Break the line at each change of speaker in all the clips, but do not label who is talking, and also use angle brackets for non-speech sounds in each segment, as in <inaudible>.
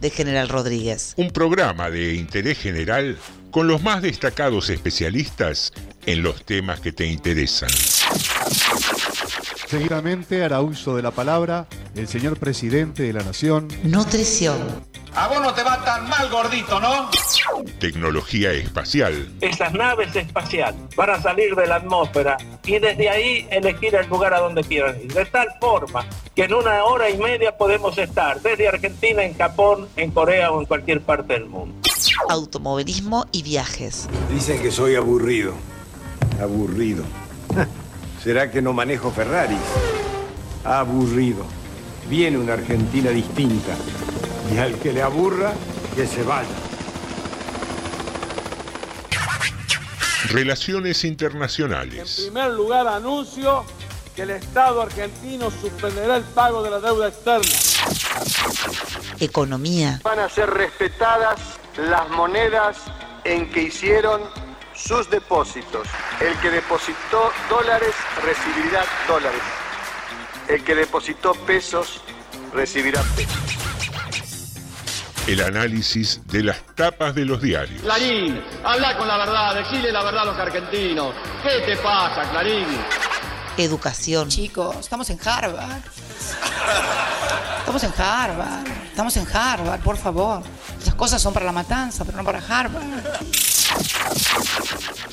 de General Rodríguez.
Un programa de interés general con los más destacados especialistas en los temas que te interesan.
Seguidamente hará uso de la palabra el señor presidente de la Nación.
Nutrición.
A vos no te va tan mal, gordito, ¿no?
Tecnología espacial.
Esas naves espaciales van a salir de la atmósfera y desde ahí elegir el lugar a donde quieran ir. De tal forma que en una hora y media podemos estar desde Argentina, en Japón, en Corea o en cualquier parte del mundo.
Automovilismo y viajes.
Dicen que soy aburrido. Aburrido. <laughs> ¿Será que no manejo Ferraris? Aburrido. Viene una Argentina distinta. Y al que le aburra, que se vaya.
Relaciones
En
internacionales.
primer lugar, anuncio que el Estado argentino suspenderá el pago de la deuda externa.
Economía.
Van a ser respetadas las monedas en que hicieron sus depósitos. El que depositó dólares recibirá dólares. El que depositó pesos recibirá pesos.
El análisis de las tapas de los diarios.
Clarín, habla con la verdad, decile la verdad a los argentinos. ¿Qué te pasa, Clarín?
Educación.
Chicos, estamos en Harvard. Estamos en Harvard. Estamos en Harvard, por favor. Esas cosas son para la matanza, pero no para Harvard.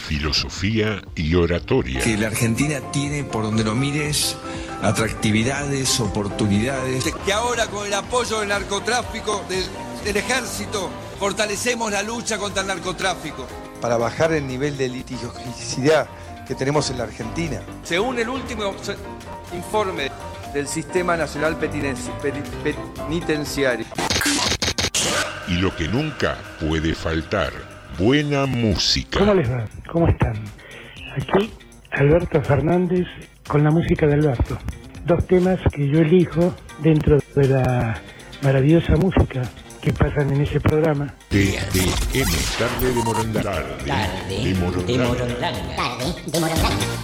Filosofía y oratoria.
que la Argentina tiene, por donde lo mires, atractividades, oportunidades. Que ahora con el apoyo del narcotráfico, del, del ejército, fortalecemos la lucha contra el narcotráfico.
para bajar el nivel de litigiosidad que tenemos en la Argentina.
Según el último informe del Sistema Nacional Penitenciario.
Y lo que nunca puede faltar, buena música.
¿Cómo les va? ¿Cómo están? Aquí Alberto Fernández con la música de Alberto. Dos temas que yo elijo dentro de la maravillosa música que pasan en ese programa.
TDM, tarde de Morondanga. Tarde de Morondanga.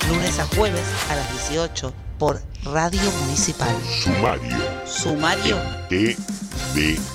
Lunes a jueves a las 18 por Radio Municipal.
Sumario.
Sumario
TDM.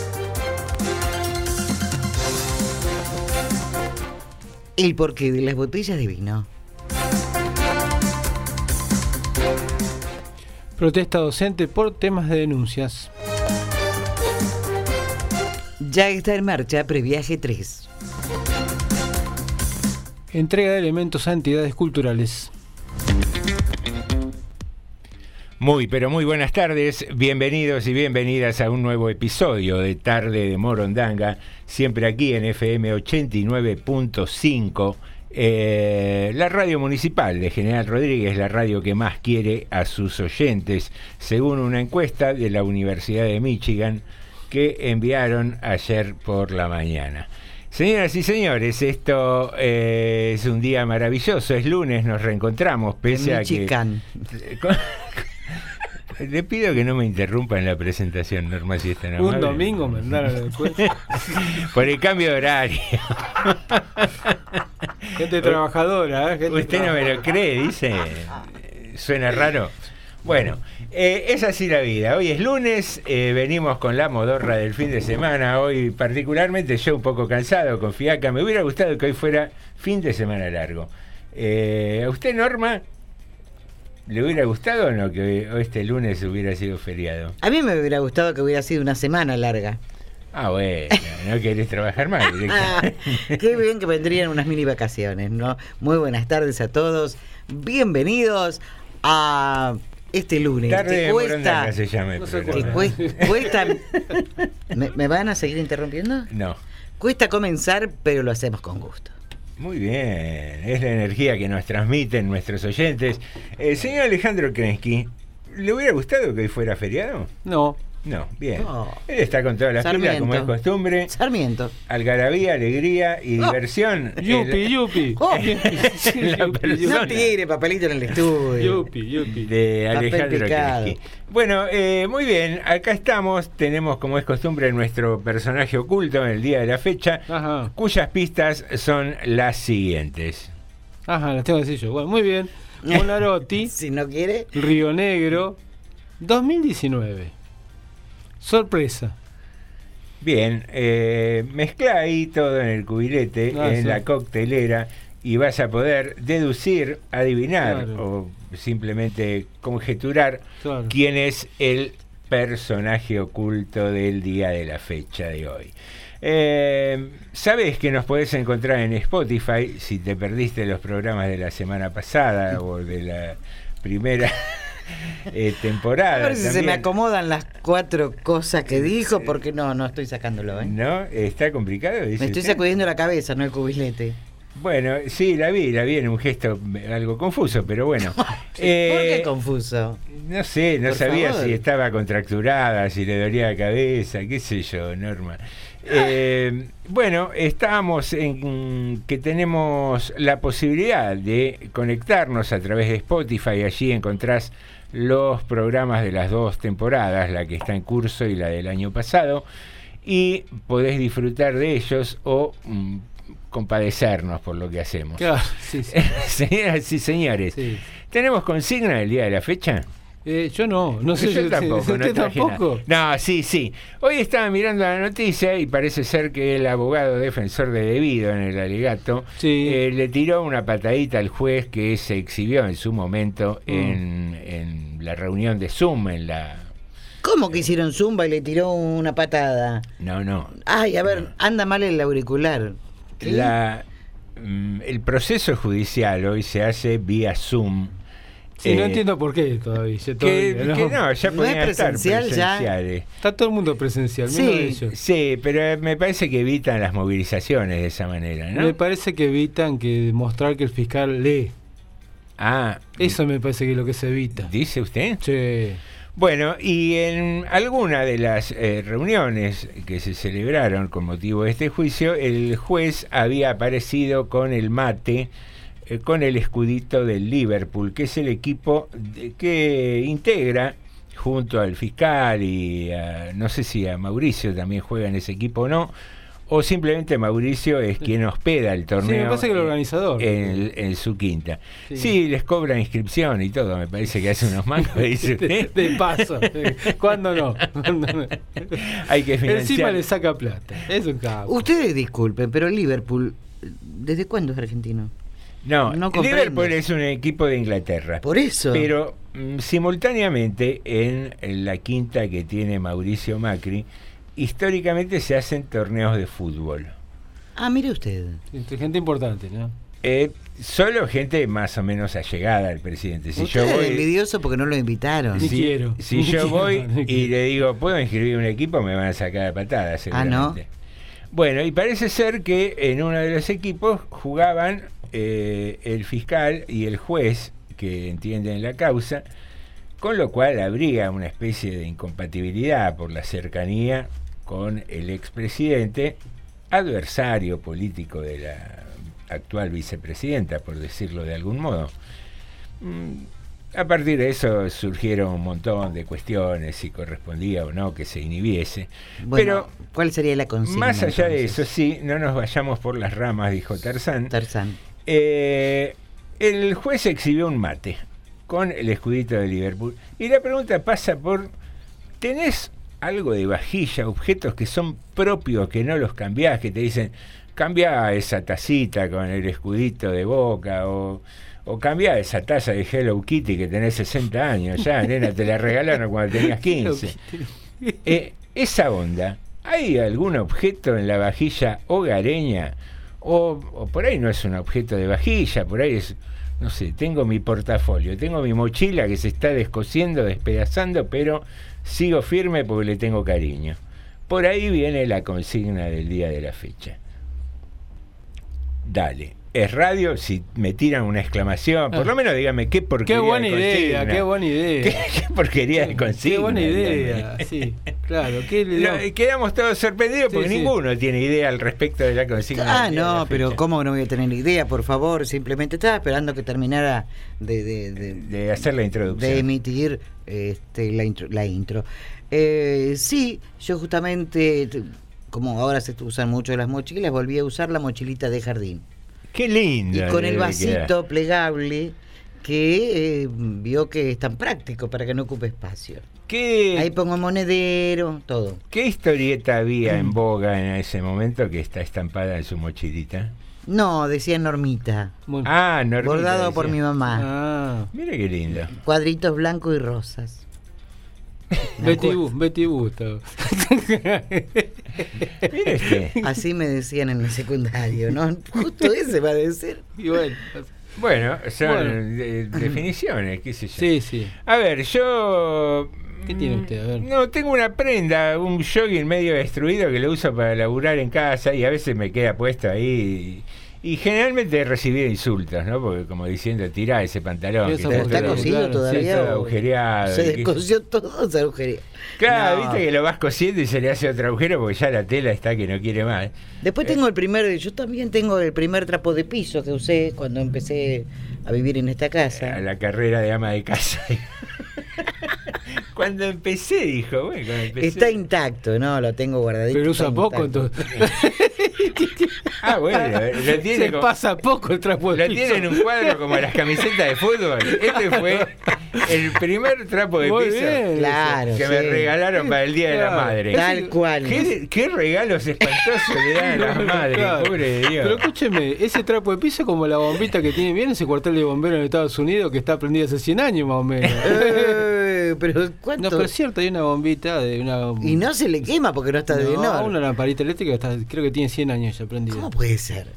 El porqué de las botellas de vino.
Protesta docente por temas de denuncias.
Ya está en marcha Previaje 3.
Entrega de elementos a entidades culturales.
Muy, pero muy buenas tardes, bienvenidos y bienvenidas a un nuevo episodio de Tarde de Morondanga, siempre aquí en FM 89.5, eh, la radio municipal de General Rodríguez, la radio que más quiere a sus oyentes, según una encuesta de la Universidad de Michigan que enviaron ayer por la mañana. Señoras y señores, esto eh, es un día maravilloso, es lunes, nos reencontramos, pese a que... <laughs> Le pido que no me interrumpa en la presentación, Norma, si está
Un domingo mandaron la encuesta. <laughs>
Por el cambio de horario.
Gente trabajadora, ¿eh? Gente
Usted no me lo cree, dice. Suena raro. Bueno, eh, es así la vida. Hoy es lunes, eh, venimos con la modorra del fin de semana. Hoy particularmente yo un poco cansado, con fiaca. Me hubiera gustado que hoy fuera fin de semana largo. Eh, ¿A usted, Norma, le hubiera gustado o no que hoy- este lunes hubiera sido feriado?
A mí me hubiera gustado que hubiera sido una semana larga.
Ah, bueno, no querés trabajar más <laughs>
Ah, qué bien que vendrían unas mini vacaciones, ¿no? Muy buenas tardes a todos. Bienvenidos a este lunes.
Tarde
que
de
cuesta,
Morondanga se llama el
No se
programa.
que cuesta, cuesta- ¿Me, me van a seguir interrumpiendo?
No.
Cuesta comenzar, pero lo hacemos con gusto.
Muy bien, es la energía que nos transmiten nuestros oyentes. Eh, señor Alejandro Krensky, ¿le hubiera gustado que hoy fuera feriado?
No,
No, bien.
No.
Él está con todas las pilas, como es costumbre.
Sarmiento.
Algarabía, alegría y
Oh.
diversión.
Yupi,
El-
yupi. <laughs>
Oh. No tire papelito en el estudio.
Yupi, yupi.
de Alejandro. Bueno, eh, muy bien, acá estamos, tenemos como es costumbre nuestro personaje oculto en el día de la fecha,
Ajá.
cuyas pistas son las siguientes.
Ajá, las tengo que decir yo. Bueno, muy bien. Molarotti, <laughs>
Si no quiere.
Río Negro, 2019. Sorpresa.
Bien, eh, mezcla ahí todo en el cubilete,
Ah,
en
sí.
la coctelera, y vas a poder deducir, adivinar
Claro.
o simplemente conjeturar
Claro.
quién es el personaje oculto del día de la fecha de hoy. Eh, Sabes que nos podés encontrar en Spotify si te perdiste los programas de la semana pasada o de la primera <laughs> <laughs> eh, temporada.
A ver si se me acomodan las cuatro cosas que dijo, porque no, no estoy sacándolo, ¿eh?
¿No? ¿Está complicado?
Me estoy
usted?
sacudiendo la cabeza, no el cubilete.
Bueno, sí, la vi, la vi en un gesto algo confuso, pero bueno. <laughs>
¿Por
Eh,
qué confuso?
No sé, no
Por
sabía
favor.
si estaba contracturada, si le dolía la cabeza, qué sé yo, Norma. Eh, bueno, estábamos en que tenemos la posibilidad de conectarnos a través de Spotify. Allí encontrás los programas de las dos temporadas, la que está en curso y la del año pasado, y podés disfrutar de ellos o mm, compadecernos por lo que hacemos.
Claro, sí, sí. <laughs>
Señoras y señores,
Sí.
¿tenemos consigna del día de la fecha?
Eh, yo no, no sé
yo tampoco, no
¿Usted
traje
tampoco?
nada. No, sí, sí. Hoy estaba mirando la noticia y parece ser que el abogado defensor de debido en el alegato
Sí.
eh, le tiró una patadita al juez que se exhibió en su momento
Mm.
en, en la reunión de Zoom, en la...
¿Cómo que hicieron zumba y le tiró una patada?
No, no.
Ay, a ver, anda mal el auricular.
La, mm, el proceso judicial hoy se hace vía Zoom.
Sí, no
Eh,
entiendo por qué todavía.
Que,
todavía,
que no, ya
No es
estar
presencial, ya.
Está todo el mundo presencial,
Sí,
menos ellos.
Sí, pero me parece que evitan las movilizaciones de esa manera, ¿no?
Me parece que evitan que demostrar que el fiscal lee.
Ah,
Eso me parece que es lo que se evita.
¿dice usted?
Sí.
Bueno, y en alguna de las eh, reuniones que se celebraron con motivo de este juicio, el juez había aparecido con el mate, eh, con el escudito del Liverpool, que es el equipo de- que integra junto al fiscal y a- no sé si a Mauricio también juega en ese equipo o no, o simplemente Mauricio es quien hospeda el torneo.
Sí, me parece que el organizador.
En, en su quinta.
Sí.
Sí. les cobra inscripción y todo, me parece que hace unos mangos, <laughs> dice
De, paso. ¿Cuándo no? <laughs>
Hay que
Encima
financiar.
le saca plata. Es un capo.
Ustedes disculpen, pero Liverpool, ¿desde cuándo es argentino?
No,
no.
Liverpool es un equipo de Inglaterra.
Por eso.
Pero mm, simultáneamente en, la quinta que tiene Mauricio Macri, históricamente se hacen torneos de fútbol.
Ah, mire usted.
Entre Gente importante, ¿no?
Eh, solo gente más o menos allegada al presidente. Si
usted
yo
es
voy,
envidioso porque no lo invitaron.
Si,
quiero.
si
Ni
yo
quiero,
voy y
quiero.
le digo, ¿puedo inscribir un equipo? Me van a sacar a patadas,
Ah, ¿no?
seguramente. Bueno, y parece ser que en uno de los equipos jugaban eh, el fiscal y el juez que entienden la causa, con lo cual habría una especie de incompatibilidad por la cercanía con el expresidente, adversario político de la actual vicepresidenta, por decirlo de algún modo. Mm, A partir de eso surgieron un montón de cuestiones, si correspondía o no que se inhibiese.
Bueno,
Pero
¿cuál sería la consigna?
más allá de eso, sí, no nos vayamos por las ramas, dijo Tarzán.
Tarzán.
Eh, el juez exhibió un mate con el escudito de Liverpool. Y la pregunta pasa por, ¿tenés algo de vajilla, objetos que son propios, que no los cambiás, que te dicen, cambia esa tacita con el escudito de boca o... O cambia esa taza de Hello Kitty que tenés 60 años ya, nena, te la regalaron cuando tenías <laughs> 15. Eh, esa onda, ¿hay algún objeto en la vajilla hogareña? O, por ahí no es un objeto de vajilla, por ahí es, no sé, tengo mi portafolio, tengo mi mochila que se está descosiendo, despedazando, pero sigo firme porque le tengo cariño. Por ahí viene la consigna del día de la fecha. Dale, es radio, si me tiran una exclamación, por lo menos dígame qué porquería
Qué buena
de
idea, qué buena idea. <laughs>
¿Qué, qué porquería de consigna.
Qué buena idea,
dígame.
sí, claro. ¿qué le
Lo- quedamos todos sorprendidos
Sí,
porque
sí.
ninguno tiene idea al respecto de la consigna.
Ah, no, pero. ¿cómo no voy a tener idea? Por favor, simplemente estaba esperando que terminara de, de, de-
De hacer la introducción.
de emitir este, la intro. La intro. Eh, sí, yo justamente, como ahora se usan mucho las mochilas, volví a usar la mochilita de jardín.
Qué lindo.
Y con el vasito plegable que eh, vio que es tan práctico para que no ocupe espacio.
¿Qué,
Ahí pongo monedero, todo.
¿Qué historieta había en boga en ese momento que está estampada en su mochilita?
No, decía Normita.
Ah, Normita.
Bordado por mi mamá.
Ah,
Mira qué lindo.
Cuadritos blancos y rosas. <laughs>
Betty Boo, Betty <laughs>
este.
Así me decían en el secundario, ¿no? Justo ese va a decir.
Y bueno,
Bueno, son
Bueno.
de- definiciones, qué sé yo.
sí, sí.
A ver, yo.
¿Qué tiene
mm,
usted? A ver.
No, tengo una prenda, un jogging medio destruido que lo uso para laburar en casa y a veces me queda puesto ahí. Y, y generalmente he recibido insultos, ¿no? Porque como diciendo, tirá ese pantalón.
Eso
está
¿Está cosido todavía? o-
agujereado.
Se descosió todo, se agujereó.
Claro,
No.
viste que lo vas cosiendo y se le hace otro agujero porque ya la tela está que no quiere más.
Después tengo el primer, yo también tengo el primer trapo de piso que usé cuando empecé a vivir en esta
A
casa.
la carrera de ama de casa. <laughs> Cuando empecé, dijo, bueno, cuando empecé.
Está intacto, ¿no? Lo tengo guardadito.
Pero
está
usa poco,
intacto.
entonces. <laughs> <laughs>
Ah, bueno, lo tiene
Se
como-
pasa poco el trapo de
Lo
piso.
tiene en un cuadro como las camisetas de fútbol. Este fue el primer trapo de
Muy
piso
bien.
Claro,
que me regalaron para el Día de la. Madre.
Tal cual.
¿Qué, qué regalos espantosos le dan a las <laughs> madres,
Claro.
pobre de Dios.
Pero escúcheme, ese trapo de piso es como la bombita que tiene bien ese cuartel de bomberos en Estados Unidos que está prendida hace 100 años más o menos. <laughs>
Pero ¿cuánto?
No, pero es cierto, hay una bombita de una.
Y no se le quema porque no está de
no, una lamparita eléctrica está, creo que tiene 100 años ya prendida.
¿Cómo puede ser?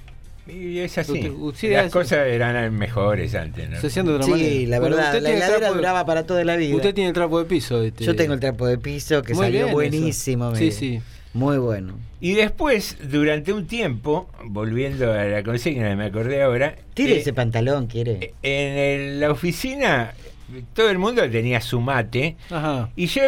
Y es así.
Usted- usted
Las cosas eran mejores antes, ¿no?
Se hacían de otra
Sí,
manera.
la
Bueno,
verdad,
usted
la heladera
trapo de-
duraba para toda la vida.
Usted tiene el trapo de piso. Este...
Yo tengo el trapo de piso que
Muy
salió buenísimo.
Sí, sí.
Muy bueno.
Y después, durante un tiempo, volviendo a la consigna, me acordé ahora.
Tire
eh,
ese pantalón, quiere.
En el- la oficina, todo el mundo tenía su mate.
Ajá.
Y yo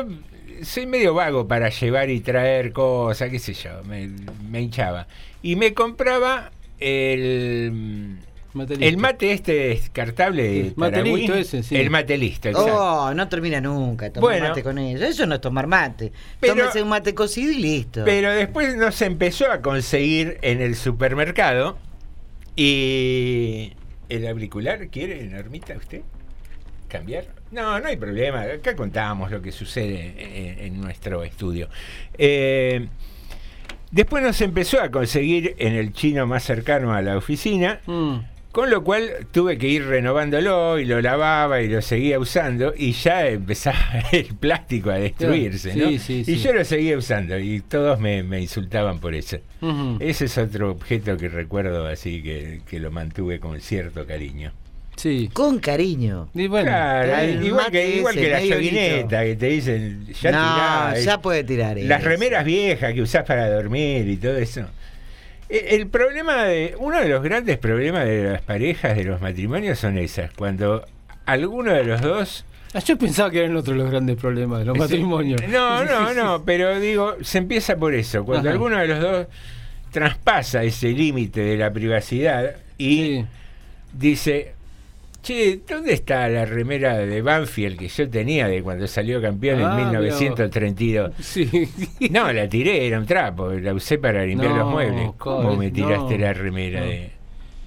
soy medio vago para llevar y traer cosas, qué sé yo, me, me hinchaba. Y me compraba el,
Mate
el mate este descartable de
Sí, mate listo ese, sí.
El mate listo, exacto.
Oh, no termina nunca tomar
Bueno.
mate con eso. Eso no es tomar mate.
Pero-
Tómese un mate cocido y listo.
Pero después no se empezó a conseguir en el supermercado y el auricular, ¿quiere, Normita, usted? ¿Cambiar? No, no hay problema. Acá contábamos lo que sucede en, en nuestro estudio. Eh, después nos empezó a conseguir en el chino más cercano a la oficina,
Mm.
con lo cual tuve que ir renovándolo y lo lavaba y lo seguía usando y ya empezaba <laughs> el plástico a destruirse, ¿no?
sí, sí,
y yo lo seguía usando y todos me, me insultaban por eso. Ese es otro objeto que recuerdo así que, que lo mantuve con cierto cariño.
Sí.
Con cariño.
Y bueno,
Claro,
el
igual
mate
que, igual que la yoguineta, que te dicen, ya
no,
tirá,
ya
es-
puede tirar
las
eso.
remeras viejas que usás para dormir y todo eso. E- El problema de, uno de los grandes problemas de las parejas, de los matrimonios, son esas, cuando alguno de los dos
Ah, Yo pensaba que eran otros los grandes problemas de los
Sí.
matrimonios.
No, <laughs> no, no, pero digo, se empieza por eso. Cuando
Ajá.
alguno de los dos traspasa ese límite de la privacidad y
Sí.
dice, che, ¿dónde está la remera de Banfield que yo tenía de cuando salió campeón
Ah,
en
mira
1932?
Sí. <laughs>
No, la tiré, era un trapo, la usé para limpiar
No,
los muebles. ¿Cómo me tiraste
no,
la remera
no.
de...?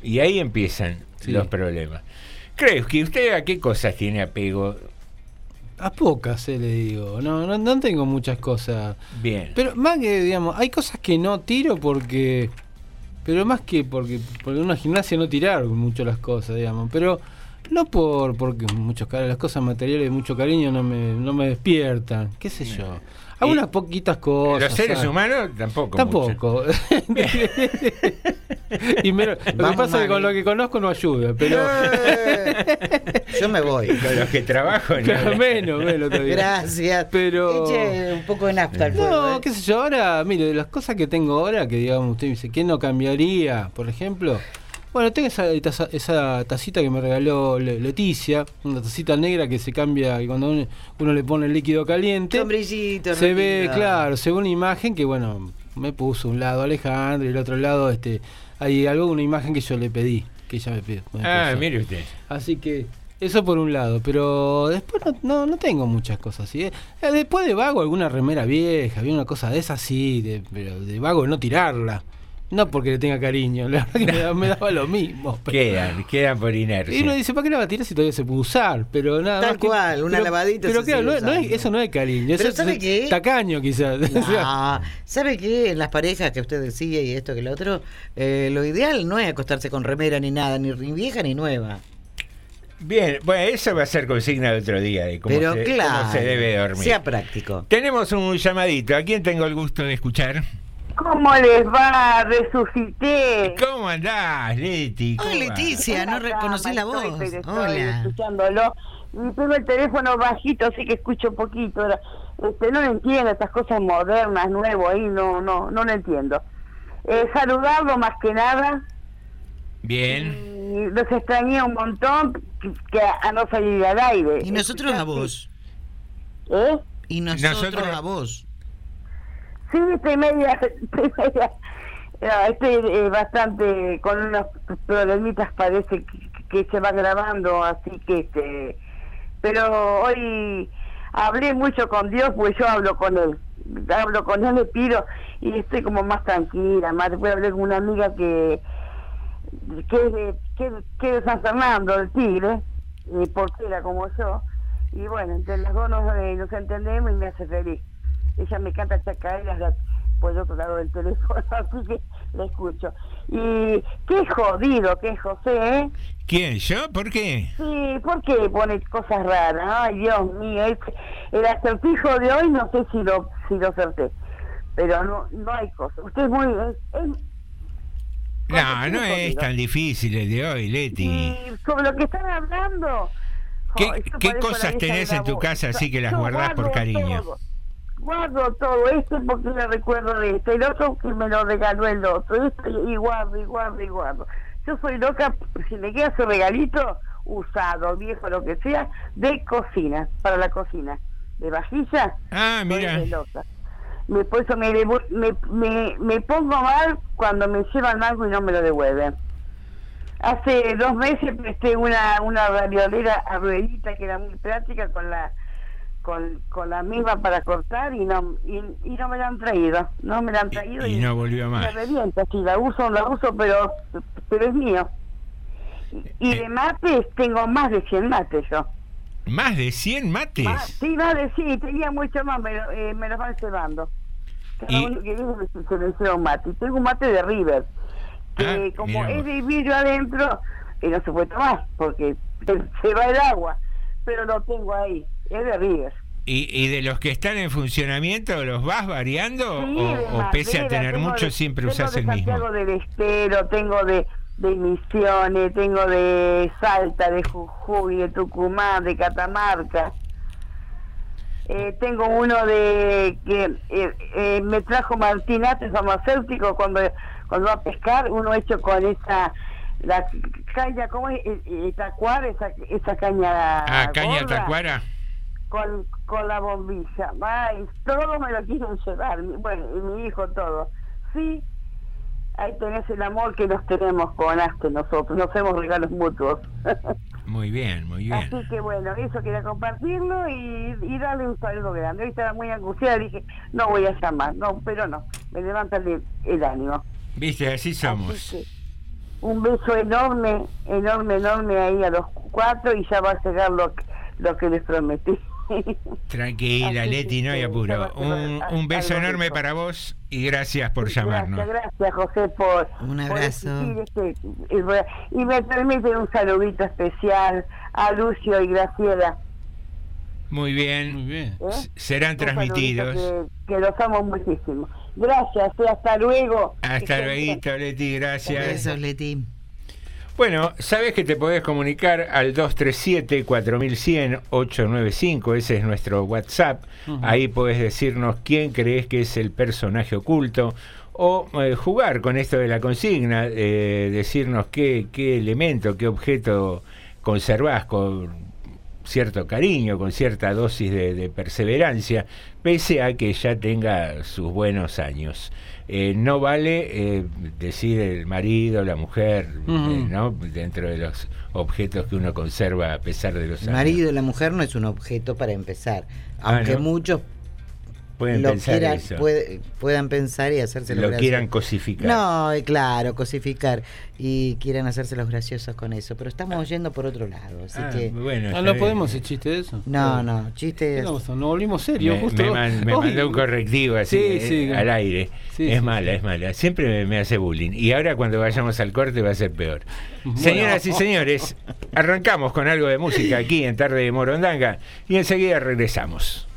Y ahí empiezan
Sí.
los problemas. ¿Crees que usted a qué cosas tiene apego?
A pocas, eh, le digo. No, no, no tengo muchas cosas.
Bien.
Pero más que, digamos, hay cosas que no tiro porque. Pero más que porque. Porque en una gimnasia no tirar mucho las cosas, digamos. Pero no por porque muchos las cosas materiales de mucho cariño no me, no me despiertan. ¿Qué sé yo? Algunas poquitas cosas.
Los seres
¿sabes?
humanos tampoco. mucho.
Tampoco. <laughs> y menos- lo que
Vamos,
pasa es que con
Mani.
lo que conozco no ayuda, pero.
Yo me voy.
Con los que trabajo, no.
Menos, menos todavía.
Gracias.
Pero-
Eche un poco de nafta al fuego.
No,
¿eh?
qué sé yo, ahora, mire, de las cosas que tengo ahora, que digamos, usted me dice, ¿qué no cambiaría? Por ejemplo, Bueno, tengo esa, taza- esa tacita que me regaló Le- Leticia, una tacita negra que se cambia y cuando uno, uno le pone el líquido caliente.
Sombrillito,
se ve, claro, se ve una imagen que, bueno, me puso un lado Alejandro y el otro lado, este, hay algo, una imagen que yo le pedí, que ella me pidió. me
Ah,
puso.
mire usted.
Así que eso por un lado, pero después no, no, no tengo muchas cosas así. ¿eh? Eh, Después de vago alguna remera vieja, había una cosa de esa sí, de, pero de vago no tirarla. No porque le tenga cariño, la verdad que me, da- me daba lo mismo. pero-
Quedan, quedan por
y uno
inercia.
dice, ¿para qué la va a tirar si todavía se puede usar? Pero nada
Tal
más que-
cual, una
pero-
lavadita
Pero claro, no, no es- eso no es cariño, eso
Pero
es
¿sabe qué?
tacaño quizás. <laughs> O sea,
No, ¿Sabe qué? En las parejas que usted decía y esto que lo otro, eh, lo ideal no es acostarse con remera ni nada, ni, ni vieja ni nueva.
Bien, bueno, eso va a ser consigna de otro día, de cómo,
Pero
se,
claro,
cómo se debe dormir.
sea práctico.
Tenemos un llamadito. ¿A quién tengo el gusto de escuchar?
¿Cómo les va? Resucité.
¿Cómo andás, Leti? ¿Cómo?
Leticia, no reconocí la voz.
estoy
Hola.
escuchándolo. Y tengo el teléfono bajito, así que escucho poquito. Ahora, Este, no lo entiendo, estas cosas modernas, nuevas, ahí no, no, no lo entiendo. Eh, saludarlo más que nada.
Bien.
Y los extrañé un montón que, que a no salir al aire.
Y nosotros a vos.
¿Eh?
Y nosotros,
Nosotros-
a vos.
Sí, estoy media, <laughs> estoy media, estoy eh, bastante con unos problemitas, parece que, se va grabando, así que este, pero hoy hablé mucho con Dios, pues yo hablo con él, hablo con él, le pido y estoy como más tranquila, más después hablé con una amiga que que es de, que, que de San Fernando, del Tigre, eh, portera como yo, y bueno, entre las dos nos, eh, nos entendemos y me hace feliz. Ella me canta chacareras por el otro lado del teléfono, <laughs> así que la escucho. Y qué jodido que es José, ¿eh?
¿Quién? ¿Yo? ¿Por qué?
Sí, ¿por qué pone cosas raras? Ay, Dios mío, el acertijo de hoy no sé si lo si lo acerté, pero no no hay cosa. Usted es muy... es- es-
No, no es tan difícil el de hoy, Leti.
y sobre lo que están hablando...
¿Qué,
jo,
qué cosas tenés en tu
voz.
casa así que las
Yo
guardás por cariño?
todo. Guardo todo esto porque me recuerdo de esto, el otro que me lo regaló el otro, esto y guardo y guardo y guardo. Yo soy loca, si me queda su regalito, usado, viejo, lo que sea, de cocina, para la cocina, de vajilla.
Ah, mira.
loca. Me, por eso me, me, me, me pongo mal cuando me llevan algo y no me lo devuelven. Hace dos meses presté una, una radiolera a ruedita que era muy práctica con la con, con la misma para cortar y no y, y no me la han traído no me la han traído
Y no volvió
me
más.
revienta si la uso la uso pero pero es mío y,
Eh.
de mates tengo más de 100 mates yo
¿Más de 100 mates?
Ah, sí más de sí tenía mucho más me, lo- eh, me los van cebando cada
Y-
uno que viene se, le lleva un mate tengo un mate de River que
Ah,
como es de vidrio adentro eh, no se puede tomar porque <laughs> se va el agua pero lo tengo ahí es de River
¿Y, y de los que están en funcionamiento, los vas variando
Sí,
o, pese a tener
tengo
mucho
de-
siempre
tengo
usas el mismo?
Santiago del Estero, tengo de, de Misiones, tengo de Salta, de Jujuy, de Tucumán, de Catamarca. Eh, tengo uno de que eh, eh, me trajo Martínate farmacéutico cuando cuando va a pescar, uno hecho con esa la caña, ¿cómo es? Eh, eh, tacuar, esa, esa caña
Ah, caña tacuara.
Con, con la bombilla. Ay, todo me lo quieren llevar, bueno, y mi hijo todo. Sí, ahí tenés el amor que nos tenemos con Aste nosotros, nos hacemos regalos mutuos. <laughs>
Muy bien, muy bien.
Así que bueno, eso quería compartirlo y, y darle un saludo grande. Hoy estaba muy angustiada, dije, no voy a llamar, no, pero no, me levanta el, el ánimo.
Viste, así somos.
Así que un beso enorme, enorme, enorme ahí a los cuatro y ya va a llegar lo, lo que les prometí.
Tranquila,
Así
Leti, no hay apuro. Un, un beso enorme
rico.
para vos y gracias por llamarnos.
Gracias, gracias José por
Un abrazo.
este- y, y me permiten un saludito especial a Lucio y Graciela.
Muy bien.
Muy bien.
¿eh?
Serán
Un
transmitidos.
Que, que los amo muchísimo. Gracias, y hasta luego.
Hasta luego. Leti, gracias.
Besos, Leti.
Bueno, sabes que te podés comunicar al 237-4100-895, ese es nuestro WhatsApp. Ahí podés decirnos quién crees que es el personaje oculto. O eh, jugar con esto de la consigna, eh, decirnos qué, qué elemento, qué objeto conservás con cierto cariño, con cierta dosis de, de perseverancia, pese a que ya tenga sus buenos años. Eh, no vale eh, decir el marido, la mujer, eh, ¿no? dentro de los objetos que uno conserva a pesar de los
El
años.
marido y la mujer no es un objeto para empezar.
Ah,
Aunque
¿no?
muchos
Pueden
lo
pensar
quieran,
eso.
puede- puedan pensar y hacerse
Lo quieran cosificar.
No, claro, cosificar. Y quieran hacerse los graciosos con eso. Pero estamos yendo por otro lado. Así
Ah,
que.
bueno,
Ah, no
bien.
podemos hacer chiste de eso.
No, no, chistes.
No, volvimos serios.
Me,
justo
me man- me mandó un correctivo así
Sí,
eh, al aire.
Sí,
es
sí,
mala, es mala. Siempre me, me hace bullying. Y ahora cuando vayamos al corte va a ser peor.
Bueno.
Señoras y señores, arrancamos con algo de música aquí en Tarde de Morondanga y enseguida regresamos.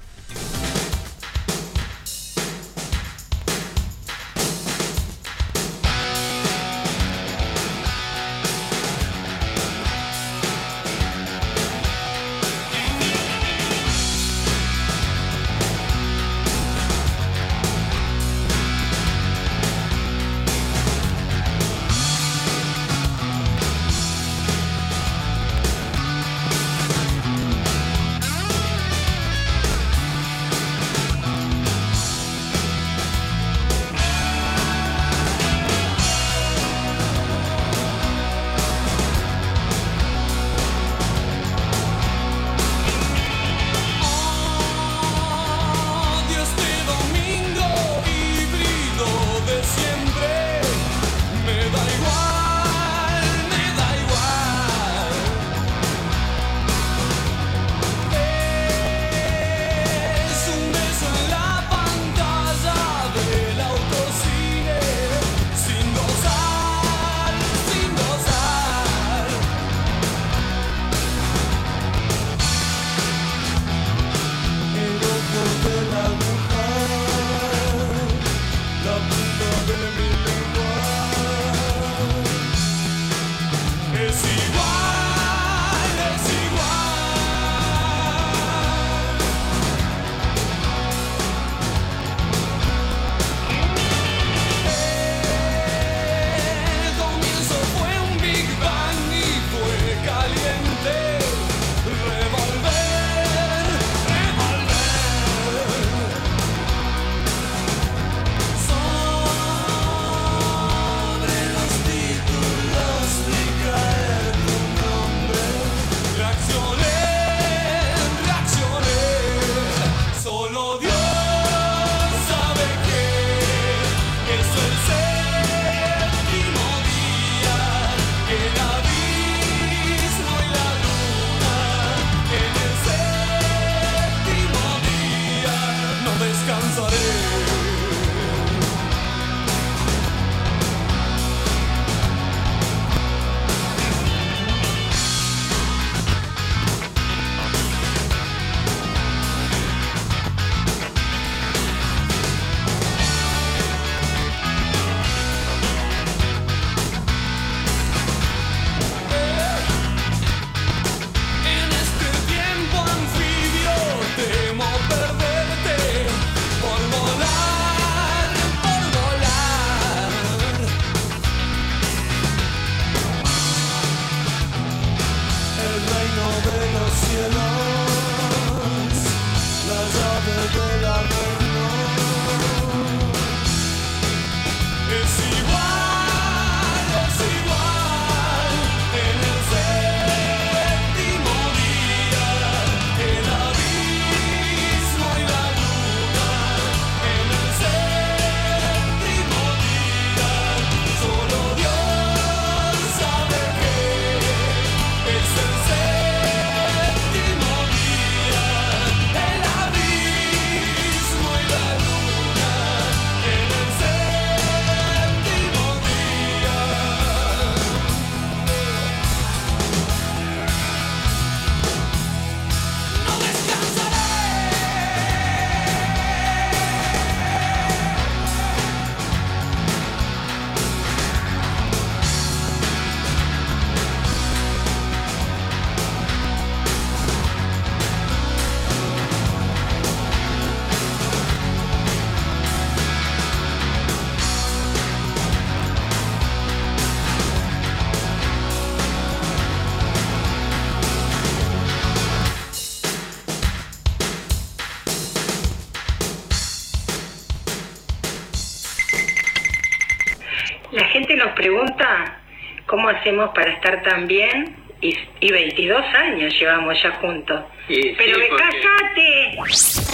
Hacemos para estar tan bien y, y 22 años llevamos ya juntos.
Sí,
Pero
sí,
me
porque-
cállate.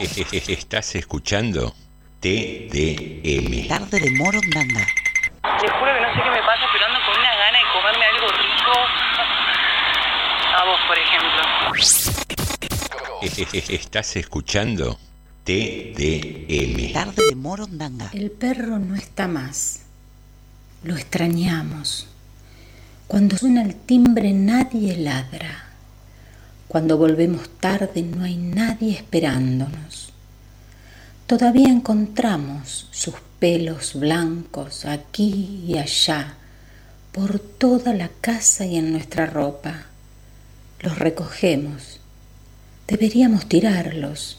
<laughs>
Estás escuchando TDM.
Tarde de Morondanga.
Te juro que no sé qué me pasa, pero ando con una gana de comerme algo rico. A vos, por ejemplo. <laughs>
Estás escuchando TDM.
Tarde de Morondanga.
El perro no está más. Lo extrañamos. Cuando suena el timbre nadie ladra. Cuando volvemos tarde no hay nadie esperándonos. Todavía encontramos sus pelos blancos aquí y allá, por toda la casa y en nuestra ropa. Los recogemos. Deberíamos tirarlos,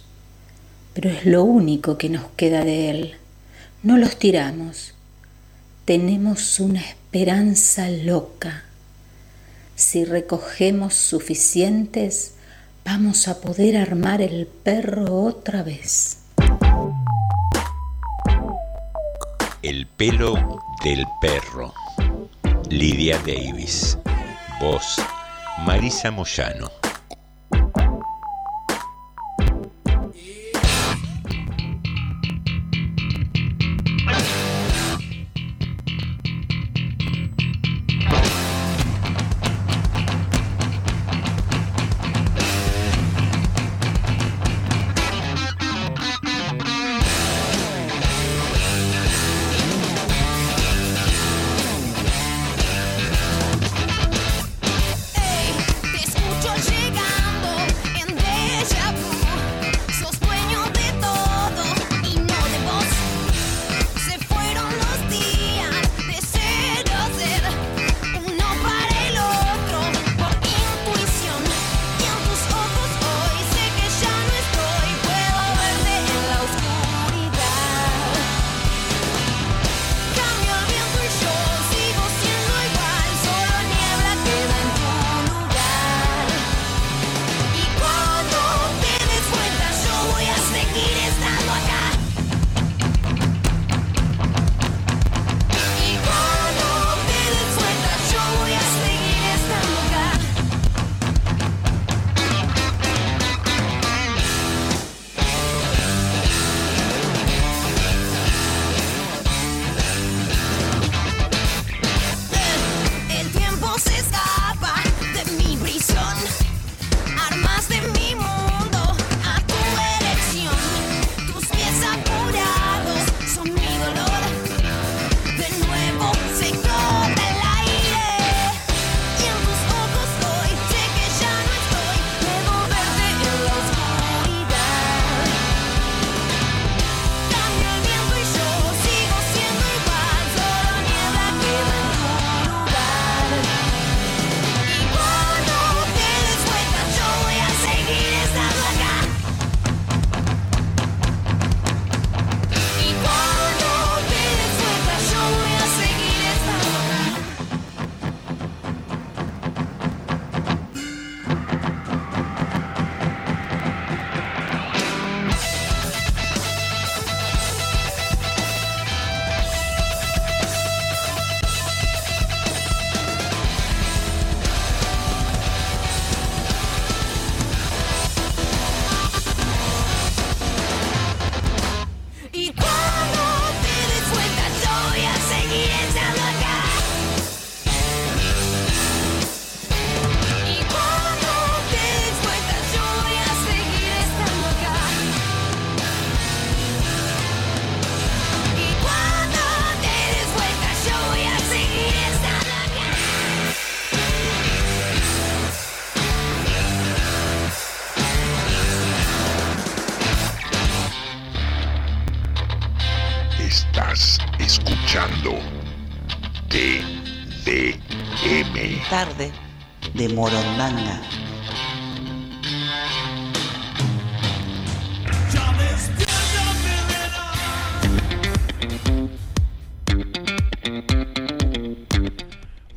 pero es lo único que nos queda de él. No los tiramos. Tenemos una esperanza loca. Si recogemos suficientes, vamos a poder armar el perro otra vez.
El pelo del perro. Lidia Davis. Voz. Marisa Moyano.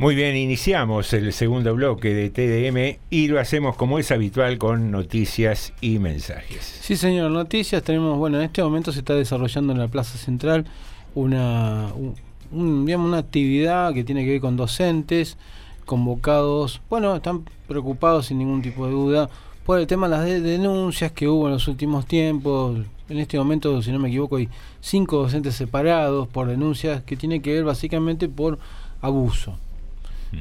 Muy bien, iniciamos el segundo bloque de TDM y lo hacemos como es habitual con noticias y mensajes.
Sí, señor, noticias tenemos, bueno, en este momento se está desarrollando en la Plaza Central una, un- digamos, una actividad que tiene que ver con docentes convocados, bueno, están preocupados sin ningún tipo de duda por el tema de las de- denuncias que hubo en los últimos tiempos. En este momento, si no me equivoco, hay cinco docentes separados por denuncias que tienen que ver básicamente por abuso.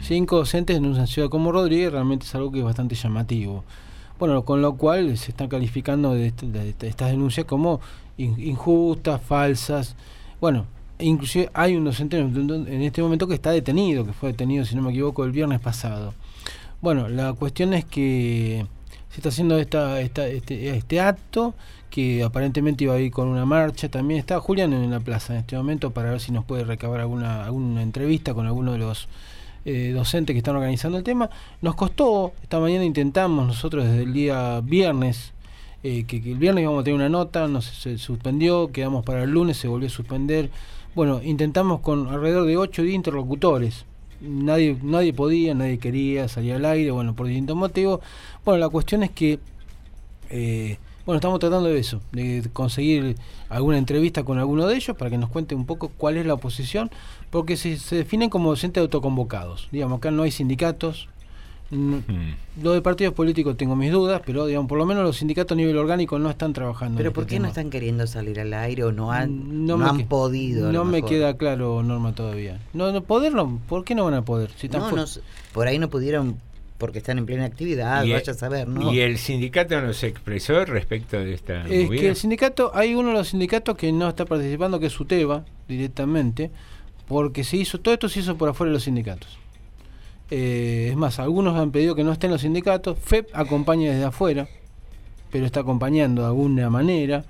Cinco docentes denuncian Ciudad como Rodríguez, realmente es algo que es bastante llamativo. Bueno, con lo cual se están calificando de, est- de- de estas denuncias como in- injustas, falsas. Bueno, inclusive hay un docente en en este momento que está detenido, que fue detenido, si no me equivoco, el viernes pasado. Bueno, la cuestión es que se está haciendo esta, esta, este, este acto que aparentemente iba a ir con una marcha. También está Julián en la plaza en este momento para ver si nos puede recabar alguna, alguna entrevista con alguno de los eh, docentes que están organizando el tema. Nos costó, esta mañana intentamos nosotros desde el día viernes, eh, que, el viernes íbamos a tener una nota, no se, suspendió, quedamos para el lunes, se volvió a suspender. Bueno, intentamos con alrededor de 8 o 10 interlocutores. Nadie, nadie podía, nadie quería salir al aire, bueno, por distintos motivos. Bueno, la cuestión es que eh, bueno, estamos tratando de eso, de conseguir alguna entrevista con alguno de ellos para que nos cuente un poco cuál es la oposición, porque se, se definen como docentes autoconvocados. Digamos, acá no hay sindicatos. Mm, Lo de partidos políticos tengo mis dudas, pero digamos, por lo menos los sindicatos a nivel orgánico no están trabajando. en
Pero
este
¿por qué no están queriendo salir al aire o no han, no
me
han
que-
podido?
No me queda claro, Norma, todavía. No, no, poder no, ¿por qué no van a poder? Si
No, no por ahí no pudieron porque están en plena actividad,
Y el-
vaya a saber, ¿no?
¿Y el sindicato nos expresó respecto de esta
Es
movida?
que el sindicato, hay uno de los sindicatos que no está participando, que es UTEBA, directamente, porque se hizo, todo esto se hizo por afuera de los sindicatos. Eh, es más, algunos han pedido que no estén los sindicatos, FEP acompaña desde afuera, pero está acompañando de alguna manera.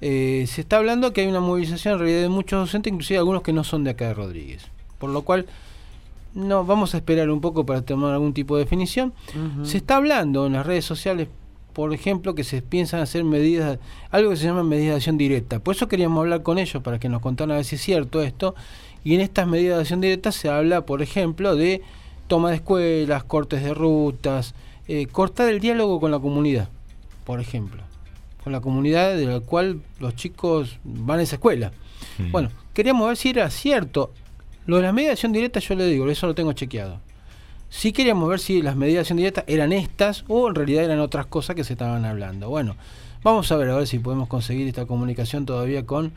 Eh, se está hablando que hay una movilización en realidad de muchos docentes, inclusive algunos que no son de acá de Rodríguez. Por lo cual, no, vamos a esperar un poco para tomar algún tipo de definición. Se está hablando en las redes sociales, por ejemplo, que se piensan hacer medidas, algo que se llama medidas de acción directa. Por eso queríamos hablar con ellos para que nos contaran a ver si es cierto esto. Y en estas medidas de acción directa se habla, por ejemplo, de toma de escuelas, cortes de rutas, eh, cortar el diálogo con la comunidad, por ejemplo. Con la comunidad de la cual los chicos van a esa escuela. Bueno, queríamos ver si era cierto. Lo de las medidas de acción directa yo le digo, eso lo tengo chequeado. Sí queríamos ver si las medidas de acción directa eran estas o en realidad eran otras cosas que se estaban hablando. Bueno, vamos a ver a ver si podemos conseguir esta comunicación todavía con,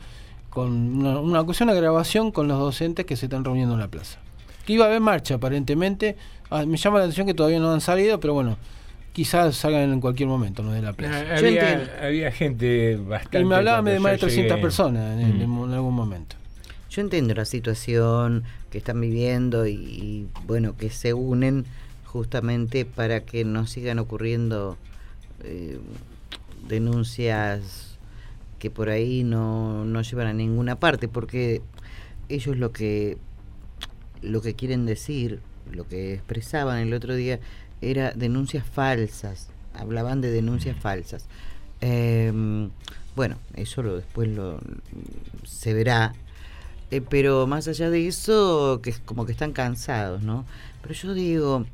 con una, una cuestión, una grabación con los docentes que se están reuniendo en la plaza. Que iba a haber marcha aparentemente. Ah, me llama la atención que todavía no han salido, pero bueno, quizás salgan en cualquier momento los de la plaza.
Ah, había, había gente bastante.
Y me hablaban de más de
yo
300
llegué.
personas en, en-
Mm.
en algún momento.
Yo entiendo la situación que están viviendo y, bueno, que se unen justamente para que no sigan ocurriendo eh, denuncias que por ahí no, no llevan a ninguna parte, porque ellos lo que lo que quieren decir, lo que expresaban el otro día, era denuncias falsas, hablaban de denuncias falsas. Em, bueno, eso lo, después lo, se verá, eh, pero más allá de eso, que es como que están cansados, ¿no? Pero yo digo,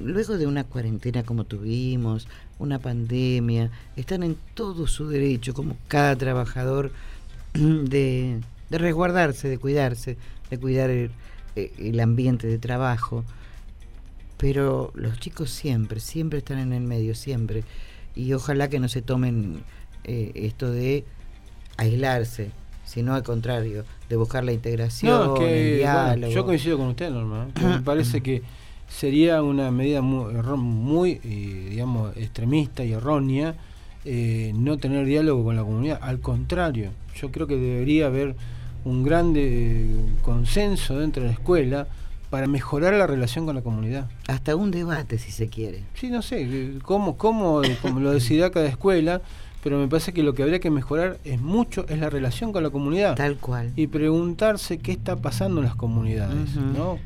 luego de una cuarentena como tuvimos, una pandemia, están en todo su derecho, como cada trabajador, <clears throat> de, de resguardarse, de cuidarse, de cuidar el, eh, el ambiente de trabajo. Pero los chicos siempre, siempre están en el medio, siempre. Y ojalá que no se tomen eh, esto de aislarse, sino al contrario, de buscar la integración,
No, es
el
que
diálogo.
bueno, yo coincido con usted, Norma. Me parece <clears throat> que sería una medida muy, muy eh, digamos, extremista y errónea eh, no tener diálogo con la comunidad. Al contrario, yo creo que debería haber un grande eh, consenso dentro de la escuela para mejorar la relación con la comunidad.
Hasta un debate, si se quiere.
Sí, no sé, eh, cómo, cómo, como lo decidirá cada escuela, pero me parece que lo que habría que mejorar es mucho, es la relación con la comunidad.
Tal cual.
Y preguntarse qué está pasando en las comunidades. ¿no?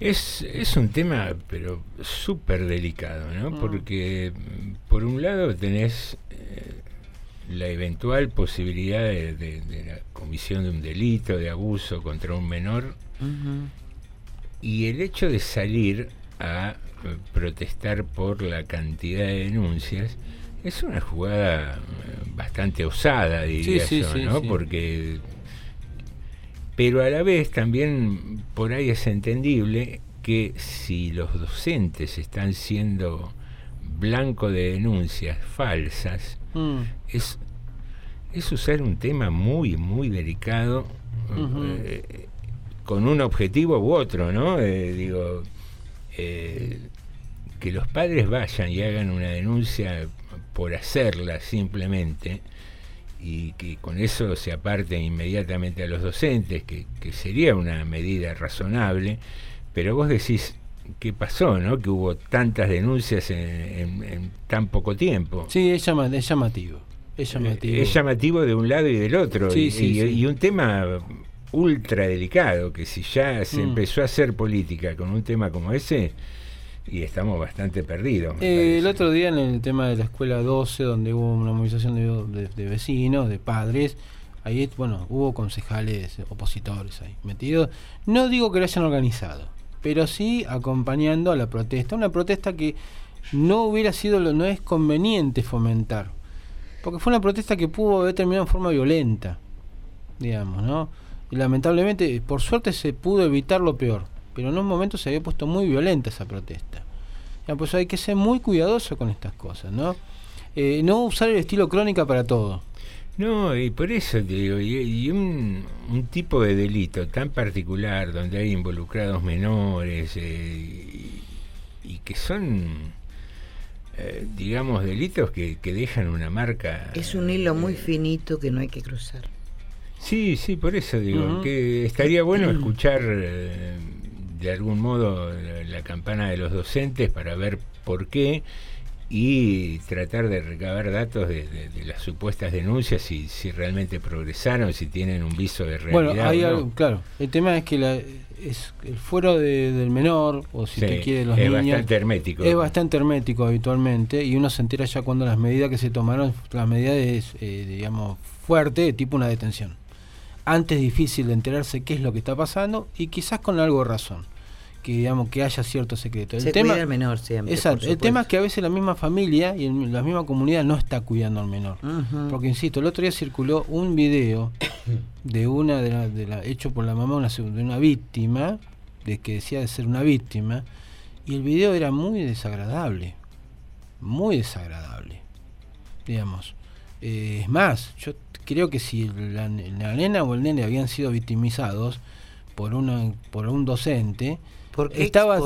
Es, es un tema, pero súper delicado, ¿no?
Mm.
Porque, por un lado, tenés eh, la eventual posibilidad de, de- de la comisión de un delito, de abuso contra un menor, y el hecho de salir a eh, protestar por la cantidad de denuncias es una jugada eh, bastante osada, diría
sí,
yo,
sí,
¿no?
sí.
Porque pero a la vez también por ahí es entendible que si los docentes están siendo blanco de denuncias falsas,
Mm.
es, es usar un tema muy, muy delicado eh, con un objetivo u otro, ¿no? Eh, digo, eh, que los padres vayan y hagan una denuncia por hacerla simplemente y que con eso se aparten inmediatamente a los docentes, que, que sería una medida razonable, pero vos decís, ¿qué pasó, no? Que hubo tantas denuncias en, en- en tan poco tiempo.
Sí, es, llama- es llamativo. Es llamativo.
Es llamativo de un lado y del otro.
Sí,
y,
sí,
y-
sí.
y un tema ultra delicado, que si ya se
Mm.
empezó a hacer política con un tema como ese, y estamos bastante perdidos.
Eh, el otro día en el tema de la escuela 12, donde hubo una movilización de, de- de vecinos, de padres, ahí, bueno, hubo concejales opositores ahí metidos. No digo que lo hayan organizado, pero sí acompañando a la protesta. Una protesta que no hubiera sido, lo, no es conveniente fomentar. Porque fue una protesta que pudo haber terminado en forma violenta, digamos, ¿no? Y lamentablemente, por suerte se pudo evitar lo peor, pero en un momento se había puesto muy violenta esa protesta. Ya, pues hay que ser muy cuidadoso con estas cosas, ¿no? Eh, no usar el estilo crónica para todo.
No, y por eso te digo, y, y un, un tipo de delito tan particular donde hay involucrados menores eh, y, y que son, eh, digamos, delitos que, que dejan una marca.
Es un hilo muy finito que no hay que cruzar.
Sí, sí, por eso digo que estaría bueno <clears throat> escuchar eh, de algún modo la, campana de los docentes para ver por qué y tratar de recabar datos de, de- de las supuestas denuncias, si, si realmente progresaron, si tienen un viso de realidad.
Bueno, hay
o no.
algo, claro. El tema es que la, es el fuero de- del menor, o si
Sí,
te quiere los
es
niños,
bastante hermético.
Es bastante hermético habitualmente y uno se entera ya cuando las medidas que se tomaron, las medidas es, eh, digamos, fuerte, tipo una detención. Antes es difícil de enterarse qué es lo que está pasando y quizás con algo de razón. Que digamos que haya cierto secreto. El
Se
tema,
cuida al menor siempre,
Exacto. El tema es que a veces la misma familia y el- la misma comunidad no está cuidando al menor. Porque insisto, el otro día circuló un video <coughs> de una de la, de la- hecho por la mamá de una, de una víctima, de que decía de ser una víctima, y el video era muy desagradable, muy desagradable, digamos. Eh, es más, yo creo que si la, la nena o el nene habían sido victimizados por una por un docente,
¿Por qué
estaba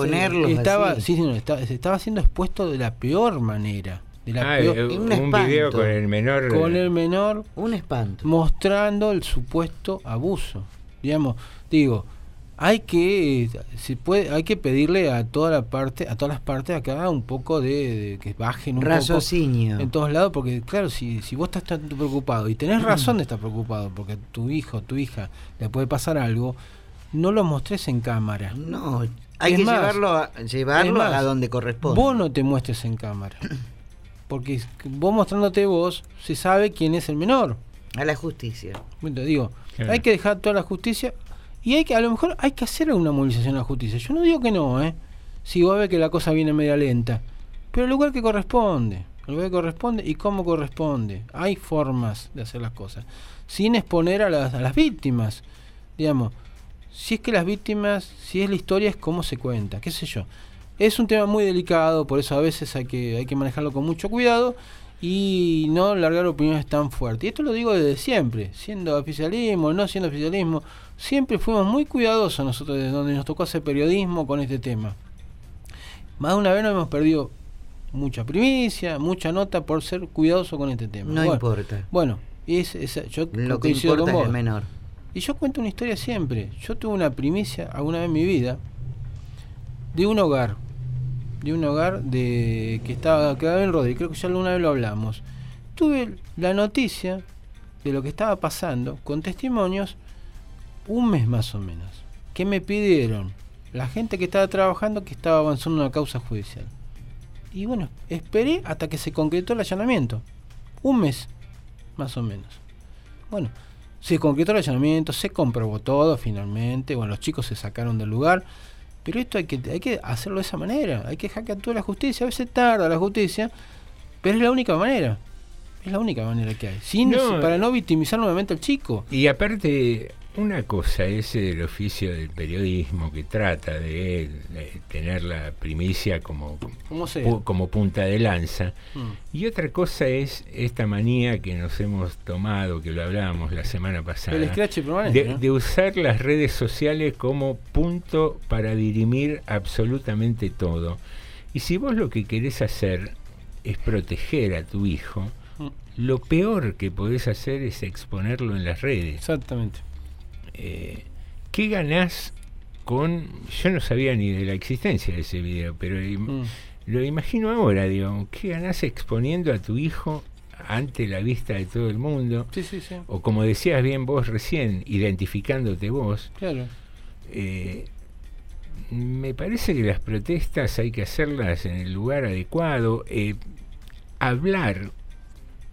estaba
así?
sí, sí, no, estaba, se estaba siendo expuesto de la peor manera, de la
Ah,
peor-
eh, un video con el menor.
con el menor
un espanto
mostrando el supuesto abuso digamos digo hay que se puede hay que pedirle a toda la parte a todas las partes acá un poco de, de que bajen un
Raciocinio.
poco en todos lados porque claro si, si vos estás tan preocupado y tenés <clears throat> razón de estar preocupado porque a tu hijo tu hija le puede pasar algo no lo mostres en cámara
no hay
Es
que
más,
llevarlo, a, llevarlo
más,
a donde corresponde
Vos no te muestres en cámara. <clears throat> Porque vos mostrándote vos, se sabe quién es el menor.
a la justicia
Bueno, digo,
Claro.
hay que dejar toda la justicia y hay que, a lo mejor hay que hacer una movilización a la justicia. Yo no digo que no, ¿eh? Si vos ves que la cosa viene media lenta. Pero el lugar que corresponde, el lugar que corresponde y cómo corresponde. Hay formas de hacer las cosas. Sin exponer a las, a las víctimas. Digamos, si es que las víctimas, si es la historia, es cómo se cuenta, qué sé yo. Es un tema muy delicado, por eso a veces hay que, hay que manejarlo con mucho cuidado y no largar opiniones tan fuertes. Y esto lo digo desde siempre, siendo oficialismo, no siendo oficialismo, siempre fuimos muy cuidadosos nosotros desde donde nos tocó hacer periodismo con este tema. Más de una vez nos hemos perdido mucha primicia, mucha nota por ser cuidadoso con este tema.
No
Bueno,
importa.
Bueno, es, es- yo
Lo que importa
con
es el menor.
Y yo cuento una historia siempre. Yo tuve una primicia alguna vez en mi vida de un hogar. De un hogar de que estaba quedado en Rodri. Creo que ya alguna vez lo hablamos. Tuve la noticia de lo que estaba pasando con testimonios un mes más o menos. Que me pidieron la gente que estaba trabajando que estaba avanzando una causa judicial. Y bueno, esperé hasta que se concretó el allanamiento. Un mes, más o menos. Bueno, se concretó el allanamiento, se comprobó todo finalmente, bueno, los chicos se sacaron del lugar, pero esto hay que, hay que hacerlo de esa manera, hay que dejar que actúe la justicia, a veces tarda la justicia, pero es la única manera, es la única manera que hay, sin,
No.
para no victimizar nuevamente al chico.
Y aparte, una cosa es el oficio del periodismo que trata de, de tener la primicia como,
Como sea.
pu- como punta de lanza.
Mm.
Y otra cosa es esta manía que nos hemos tomado, que lo hablábamos la semana pasada, de,
¿no?
de usar las redes sociales como punto para dirimir absolutamente todo. Y si vos lo que querés hacer es proteger a tu hijo,
Mm.
lo peor que podés hacer es exponerlo en las redes.
Exactamente.
Eh, ¿Qué ganás con.? Yo no sabía ni de la existencia de ese video, pero
Mm.
lo imagino ahora, digo. ¿Qué ganás exponiendo a tu hijo ante la vista de todo el mundo?
Sí, sí, sí.
O como decías bien vos recién, identificándote vos.
Claro.
Eh, me parece que las protestas hay que hacerlas en el lugar adecuado. eh, hablar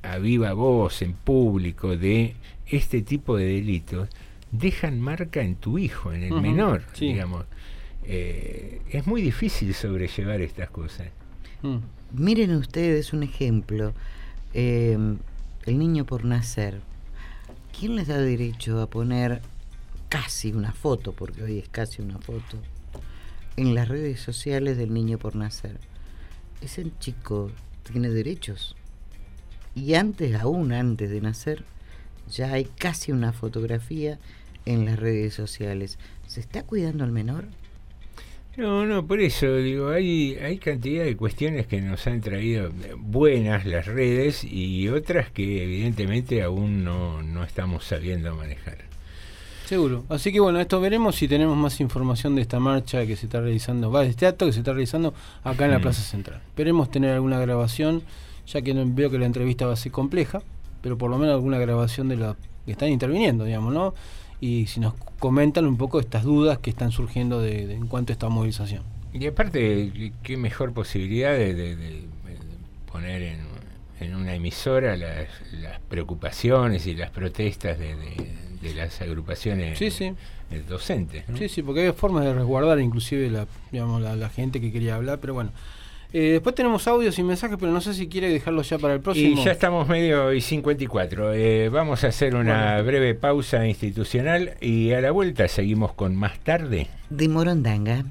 a viva voz, en público, de este tipo de delitos, dejan marca en tu hijo, en el menor,
sí.
digamos. Eh, es muy difícil sobrellevar estas cosas.
Mm.
Miren ustedes un ejemplo. eh, el niño por nacer. ¿Quién les da derecho a poner casi una foto, porque hoy es casi una foto, en las redes sociales del niño por nacer? Ese chico tiene derechos. Y antes, aún antes de nacer, ya hay casi una fotografía en las redes sociales. ¿Se está cuidando al menor?
No, no, por eso digo, hay, hay cantidad de cuestiones que nos han traído buenas las redes y otras que evidentemente aún no, no estamos sabiendo manejar.
Seguro. Así que bueno, esto veremos si tenemos más información de esta marcha que se está realizando, va, de este acto que se está realizando acá en la
Mm.
Plaza Central. Esperemos tener alguna grabación, ya que no, veo que la entrevista va a ser compleja, pero por lo menos alguna grabación de los que están interviniendo, digamos, ¿no? Y si nos comentan un poco estas dudas que están surgiendo de, de- en cuanto a esta movilización.
Y aparte, qué mejor posibilidad de, de- poner en, en una emisora las, las preocupaciones y las protestas de, las agrupaciones
Sí, sí.
eh, docentes. ¿no?
Sí, sí, porque hay formas de resguardar inclusive la, digamos, la, la gente que quería hablar, pero bueno. Eh, después tenemos audios y mensajes, pero no sé si quiere dejarlos ya para el próximo.
Y ya estamos medio y 54. Eh, vamos a hacer una
Bueno.
breve pausa institucional y a la vuelta seguimos con más tarde.
De Morondanga.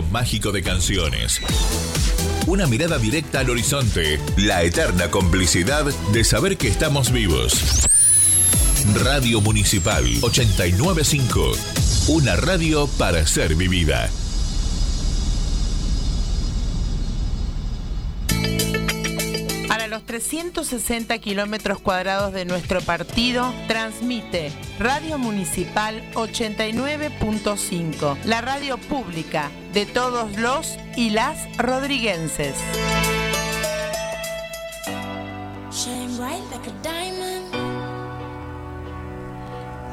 Mágico de canciones. Una mirada directa al horizonte, la eterna complicidad de saber que estamos vivos. Radio Municipal 895. Una radio para ser vivida.
Para los 360 kilómetros cuadrados de nuestro partido, transmite Radio Municipal 89.5, la radio pública de todos los y las rodriguenses.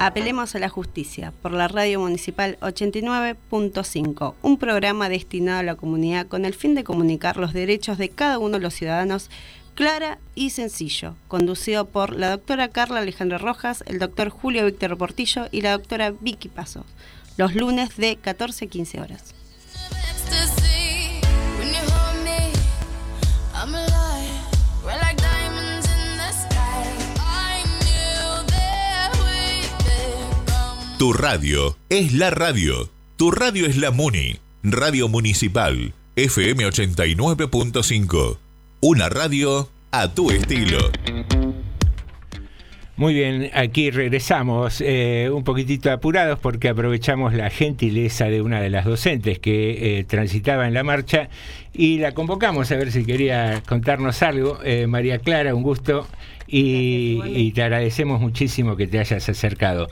Apelemos a la justicia por la radio municipal 89.5, un programa destinado a la comunidad con el fin de comunicar los derechos de cada uno de los ciudadanos clara y sencillo, conducido por la doctora Carla Alejandra Rojas, el doctor Julio Víctor Portillo y la doctora Vicky Pasos, los lunes de 14 a 15 horas.
Tu radio es la radio. Tu radio es la Muni. Radio Municipal. FM 89.5. Una radio a tu estilo.
Muy bien, aquí regresamos eh, un poquitito apurados porque aprovechamos la gentileza de una de las docentes que eh, transitaba en la marcha y la convocamos a ver si quería contarnos algo. Eh, María Clara, un gusto y, y te agradecemos muchísimo que te hayas acercado.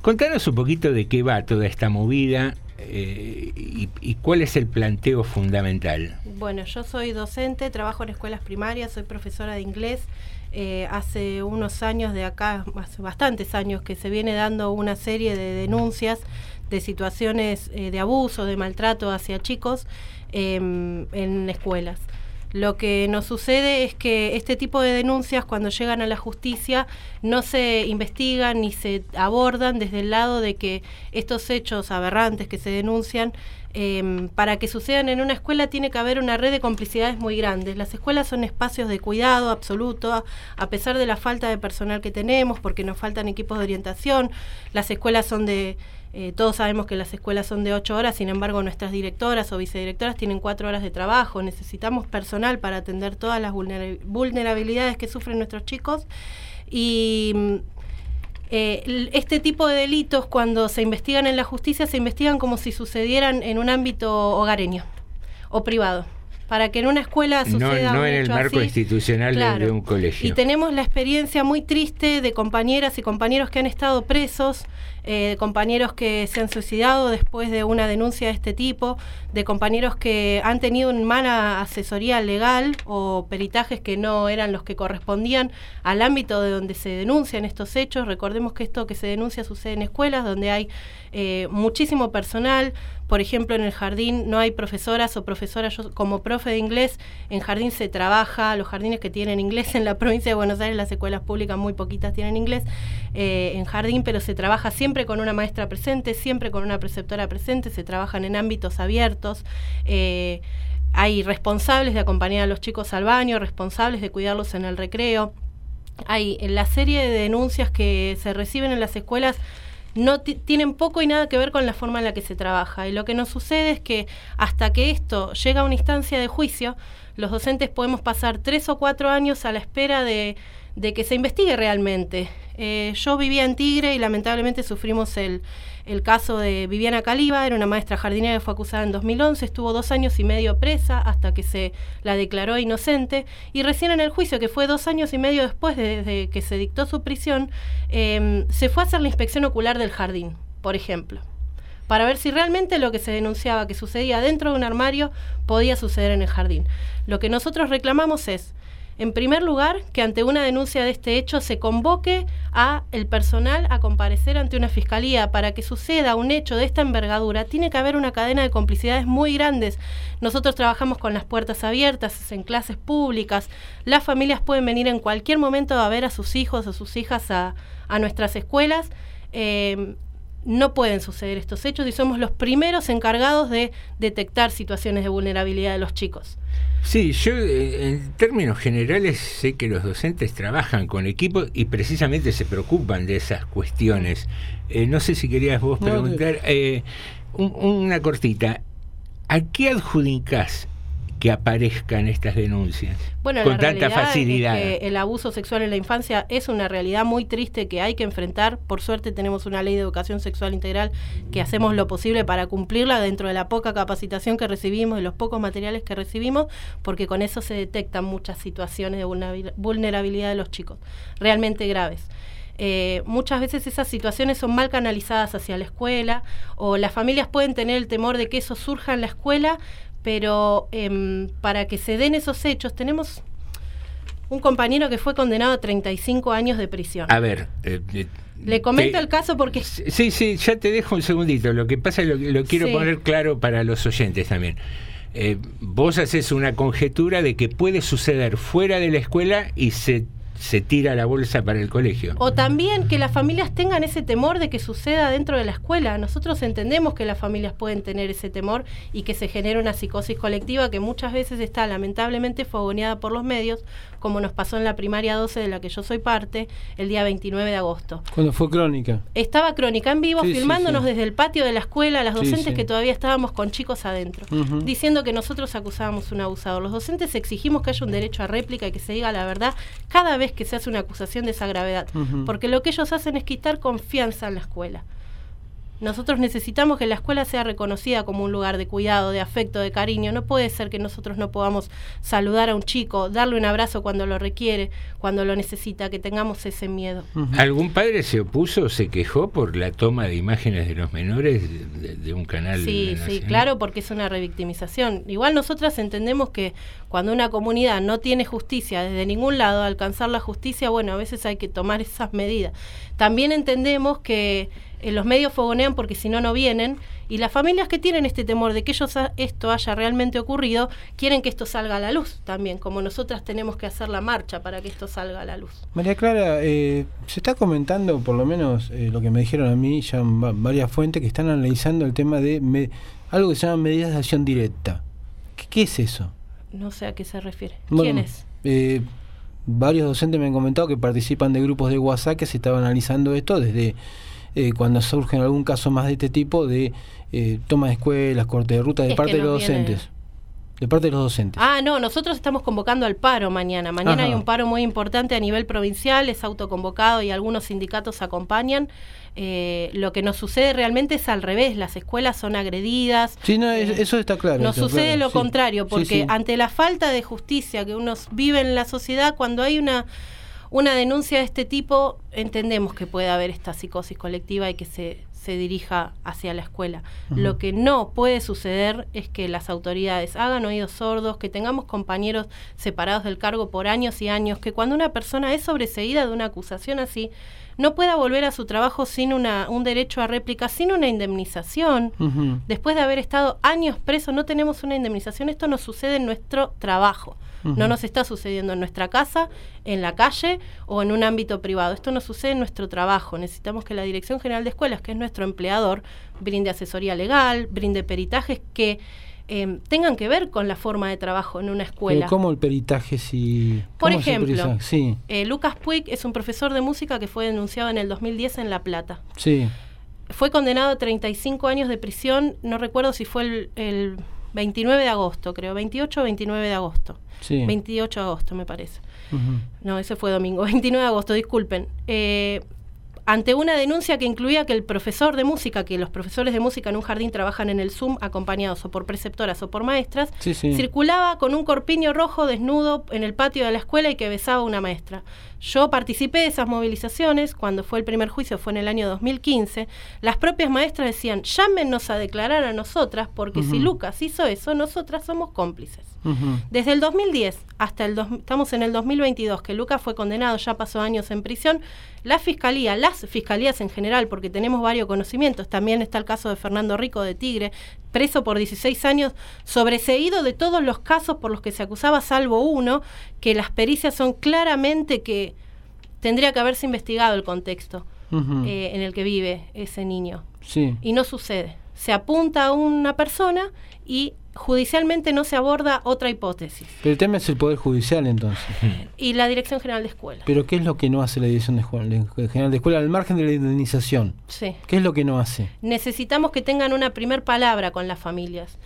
Contanos un poquito de qué va toda esta movida eh, y, y cuál es el planteo fundamental.
Bueno, yo soy docente, trabajo en escuelas primarias, soy profesora de inglés. Eh, hace unos años de acá, hace bastantes años, que se viene dando una serie de denuncias de situaciones eh, de abuso, de maltrato hacia chicos em, en escuelas. Lo que nos sucede es que este tipo de denuncias cuando llegan a la justicia no se investigan ni se abordan desde el lado de que estos hechos aberrantes que se denuncian eh, para que sucedan en una escuela tiene que haber una red de complicidades muy grandes. Las escuelas son espacios de cuidado absoluto, a, pesar de la falta de personal que tenemos, porque nos faltan equipos de orientación. Las escuelas son de, eh, todos sabemos que las escuelas son de ocho horas, sin embargo nuestras directoras o vicedirectoras tienen cuatro horas de trabajo. Necesitamos personal para atender todas las vulnera- vulnerabilidades que sufren nuestros chicos. Y mm, eh, este tipo de delitos, cuando se investigan en la justicia, se investigan como si sucedieran en un ámbito hogareño o privado. Para que en una escuela
No,
suceda
no
un
en el marco
así,
institucional
claro.
de un colegio.
Y tenemos la experiencia muy triste de compañeras y compañeros que han estado presos, eh, compañeros que se han suicidado después de una denuncia de este tipo, de compañeros que han tenido una mala asesoría legal o peritajes que no eran los que correspondían al ámbito de donde se denuncian estos hechos. Recordemos que esto que se denuncia sucede en escuelas donde hay eh, muchísimo personal. Por ejemplo, en el jardín no hay profesoras o profesoras. Yo como profe de inglés, en jardín se trabaja, los jardines que tienen inglés en la <laughs> provincia de Buenos Aires, las escuelas públicas muy poquitas tienen inglés eh, en jardín, pero se trabaja siempre con una maestra presente, siempre con una preceptora presente, se trabajan en ámbitos abiertos. eh, hay responsables de acompañar a los chicos al baño, responsables de cuidarlos en el recreo. Hay en la serie de denuncias que se reciben en las escuelas no ti- tienen poco y nada que ver con la forma en la que se trabaja. Y lo que nos sucede es que hasta que esto llega a una instancia de juicio, los docentes podemos pasar tres o cuatro años a la espera de, de que se investigue realmente. Eh, yo vivía en Tigre y lamentablemente sufrimos el, el caso de Viviana Caliba, era una maestra jardinera que fue acusada en 2011, estuvo dos años y medio presa hasta que se la declaró inocente y recién en el juicio, que fue dos años y medio después de, que se dictó su prisión, eh, se fue a hacer la inspección ocular del jardín, por ejemplo para ver si realmente lo que se denunciaba que sucedía dentro de un armario podía suceder en el jardín. Lo que nosotros reclamamos es, en primer lugar, que ante una denuncia de este hecho se convoque a el personal a comparecer ante una fiscalía para que suceda un hecho de esta envergadura. Tiene que haber una cadena de complicidades muy grandes. Nosotros trabajamos con las puertas abiertas en clases públicas. Las familias pueden venir en cualquier momento a ver a sus hijos o sus hijas a, a nuestras escuelas. Eh, no pueden suceder estos hechos y somos los primeros encargados de detectar situaciones de vulnerabilidad de los chicos.
Sí, yo eh, en términos generales sé que los docentes trabajan con equipos y precisamente se preocupan de esas cuestiones. Eh, no sé si querías vos preguntar, eh, un- una cortita. ¿A qué adjudicás que aparezcan estas denuncias
Bueno,
con
la
tanta facilidad?
es que el abuso sexual en la infancia es una realidad muy triste que hay que enfrentar. Por suerte tenemos una ley de educación sexual integral que hacemos lo posible para cumplirla dentro de la poca capacitación que recibimos y los pocos materiales que recibimos, porque con eso se detectan muchas situaciones de vulnerabil- vulnerabilidad de los chicos, realmente graves. Eh, muchas veces esas situaciones son mal canalizadas hacia la escuela o las familias pueden tener el temor de que eso surja en la escuela, pero em, para que se den esos hechos tenemos un compañero que fue condenado a 35 años de prisión.
A ver, eh, eh,
Le comento
te-
el caso porque
Sí, sí, ya te dejo un segundito. Lo que pasa es lo, lo quiero
Sí.
poner claro para los oyentes también. Eh, vos haces una conjetura de que puede suceder fuera de la escuela y se, se tira la bolsa para el colegio.
O también que las familias tengan ese temor de que suceda dentro de la escuela. Nosotros entendemos que las familias pueden tener ese temor y que se genera una psicosis colectiva que muchas veces está lamentablemente fogoneada por los medios, como nos pasó en la primaria 12 de la que yo soy parte, el día 29 de agosto.
Cuando fue crónica.
Estaba Crónica en vivo
Sí,
filmándonos
sí.
desde el patio de la escuela, las docentes
sí.
que todavía estábamos con chicos adentro, diciendo que nosotros acusábamos un abusador. Los docentes exigimos que haya un derecho a réplica y que se diga la verdad cada vez que se hace una acusación de esa gravedad, porque lo que ellos hacen es quitar confianza en la escuela. Nosotros necesitamos que la escuela sea reconocida como un lugar de cuidado, de afecto, de cariño. No puede ser que nosotros no podamos saludar a un chico, darle un abrazo cuando lo requiere, cuando lo necesita, que tengamos ese miedo.
¿Algún padre se opuso, se quejó por la toma de imágenes de los menores de, de un canal?
Sí, sí, claro, porque es una revictimización. Igual nosotras entendemos que cuando una comunidad no tiene justicia desde ningún lado, alcanzar la justicia, bueno, a veces hay que tomar esas medidas. También entendemos que eh, los medios fogonean porque si no, no vienen. Y las familias que tienen este temor de que ellos ha- esto haya realmente ocurrido, quieren que esto salga a la luz también, como nosotras tenemos que hacer la marcha para que esto salga a la luz.
María Clara, eh, se está comentando, por lo menos eh, lo que me dijeron a mí, ya varias fuentes que están analizando el tema de me- algo que se llama medidas de acción directa. ¿Qué, qué es eso?
No sé a qué se refiere.
Bueno,
¿Quién es?
eh, varios docentes me han comentado que participan de grupos de WhatsApp que se estaban analizando esto desde eh, cuando surge algún caso más de este tipo de eh, toma de escuelas, corte de ruta de
Es
parte de los
viene-
docentes. De parte de los docentes.
Ah, no, nosotros estamos convocando al paro mañana. Mañana
Ajá.
hay un paro muy importante a nivel provincial, es autoconvocado y algunos sindicatos acompañan. Eh, lo que nos sucede realmente es al revés, las escuelas son agredidas.
Sí, no, es- eso está claro.
Nos
está
sucede
claro,
lo
sí.
contrario, porque
sí.
ante la falta de justicia que uno vive en la sociedad, cuando hay una, una denuncia de este tipo, entendemos que puede haber esta psicosis colectiva y que se, se dirija hacia la escuela. Lo que no puede suceder es que las autoridades hagan oídos sordos, que tengamos compañeros separados del cargo por años y años, que cuando una persona es sobreseída de una acusación así, no pueda volver a su trabajo sin una, un derecho a réplica, sin una indemnización. Después de haber estado años preso, no tenemos una indemnización. Esto nos sucede en nuestro trabajo. No nos está sucediendo en nuestra casa, en la calle o en un ámbito privado. Esto nos sucede en nuestro trabajo. Necesitamos que la Dirección General de Escuelas, que es nuestro empleador, brinde asesoría legal, brinde peritajes que eh, tengan que ver con la forma de trabajo en una escuela.
¿Cómo el peritaje si...
Por ejemplo?
Sí,
eh, Lucas Puig es un profesor de música que fue denunciado en el 2010 en La Plata.
sí.
Fue condenado a 35 años de prisión, no recuerdo si fue el, el 29 de agosto, creo, 28 o 29 de agosto.
Sí.
28 de agosto, me parece. No, ese fue domingo, <laughs> 29 de agosto, disculpen. Eh, ante una denuncia que incluía que el profesor de música, que los profesores de música en un jardín trabajan en el Zoom acompañados o por preceptoras o por maestras,
Sí, sí.
circulaba con un corpiño rojo desnudo en el patio de la escuela y que besaba a una maestra. Yo participé de esas movilizaciones cuando fue el primer juicio, fue en el año 2015. Las propias maestras decían, llámenos a declarar a nosotras, porque si. Lucas hizo eso, nosotras somos cómplices. Desde el 2010 hasta el dos- estamos en el 2022, que Lucas fue condenado, ya pasó años en prisión, la fiscalía, las fiscalías en general, porque tenemos varios conocimientos, también está el caso de Fernando Rico de Tigre, preso por 16 años, sobreseído de todos los casos por los que se acusaba, salvo uno, que las pericias son claramente que tendría que haberse investigado el contexto eh, en el que vive ese niño.
Sí.
Y no sucede. Se apunta a una persona y judicialmente no se aborda otra hipótesis.
Pero el tema es el Poder Judicial entonces.
Y la Dirección General de Escuela.
Pero ¿qué es lo que no hace la Dirección de General de Escuela al margen de la indemnización?
Sí.
¿Qué es lo que no hace?
Necesitamos que tengan una primer palabra con las familias.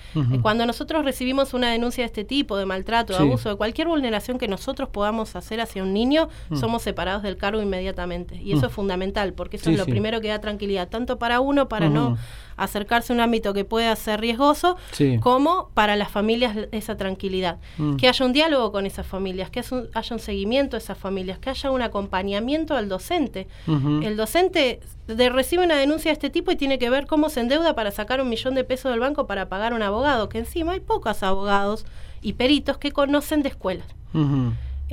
Cuando nosotros recibimos una denuncia de este tipo, de maltrato, de
Sí.
abuso, de cualquier vulneración que nosotros podamos hacer hacia un niño,
Mm.
somos separados del cargo inmediatamente. Y eso
Mm.
es fundamental, porque eso
Sí,
es lo
sí.
primero que da tranquilidad, tanto para uno, para no. Acercarse a un ámbito que pueda ser riesgoso,
Sí.
como para las familias esa tranquilidad.
Mm.
Que haya un diálogo con esas familias, que haya un, haya un seguimiento a esas familias, que haya un acompañamiento al docente. El docente de- recibe una denuncia de este tipo y tiene que ver cómo se endeuda para sacar un millón de pesos del banco para pagar un abogado, que encima hay pocos abogados y peritos que conocen de escuelas.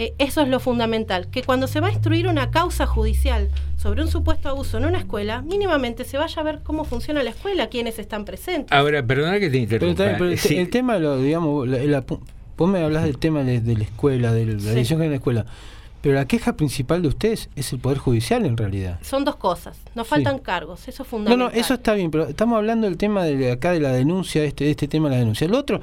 Eh, eso es lo fundamental, que cuando se va a instruir una causa judicial sobre un supuesto abuso en una escuela, mínimamente se vaya a ver cómo funciona la escuela, quiénes están presentes.
Ahora, perdona que te
Pero,
interrumpa.
bien, pero el,
Sí,
el tema, lo, digamos, la- la vos me hablas del tema de, de la escuela, de la
Sí.
Dirección General de Escuela, pero la queja principal de ustedes es el Poder Judicial en realidad.
Son dos cosas, nos
Sí.
faltan cargos, eso es
No,
fundamental.
no, eso está bien, pero estamos hablando del tema de acá de la denuncia, este, de este tema de la denuncia. El otro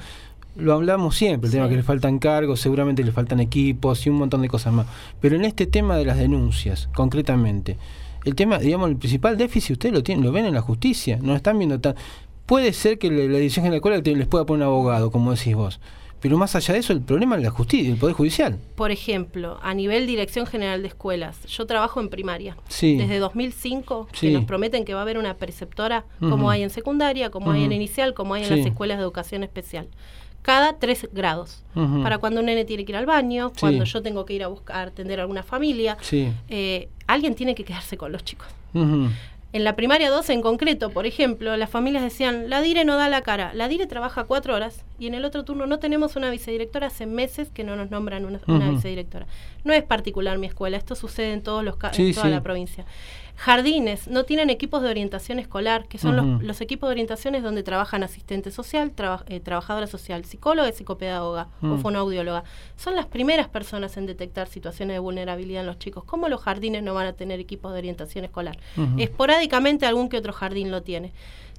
lo hablamos siempre, el tema que le faltan cargos, seguramente le faltan equipos y un montón de cosas más. Pero en este tema de las denuncias, concretamente, el tema, digamos, el principal déficit ustedes lo tienen, lo ven en la justicia, no están viendo tan. Puede ser que la, dirección general les pueda poner un abogado, como decís vos. Pero más allá de eso, el problema es la justicia, el Poder Judicial.
Por ejemplo, a nivel Dirección General de Escuelas, yo trabajo en primaria.
Sí.
Desde 2005,
Sí.
que nos prometen que va a haber una preceptora como hay en secundaria, como hay en inicial, como hay en
Sí.
las escuelas de educación especial. Cada tres grados. Para cuando un nene tiene que ir al baño,
Sí.
cuando yo tengo que ir a buscar, atender a alguna familia,
Sí.
eh, alguien tiene que quedarse con los chicos. En la primaria 2 en concreto, por ejemplo, las familias decían, la DIRE no da la cara. La DIRE trabaja cuatro horas y en el otro turno no tenemos una vicedirectora, hace meses que no nos nombran una, una vicedirectora. No es particular mi escuela, esto sucede en, todos los
Sí,
en toda
sí.
la provincia. Jardines no tienen equipos de orientación escolar, que son los, equipos de orientación es donde trabajan asistente social, traba- eh, trabajadora social, psicóloga psicopedagoga o
Mm.
fonoaudióloga. Son las primeras personas en detectar situaciones de vulnerabilidad en los chicos. ¿Cómo los jardines no van a tener equipos de orientación escolar? Esporádicamente algún que otro jardín lo tiene.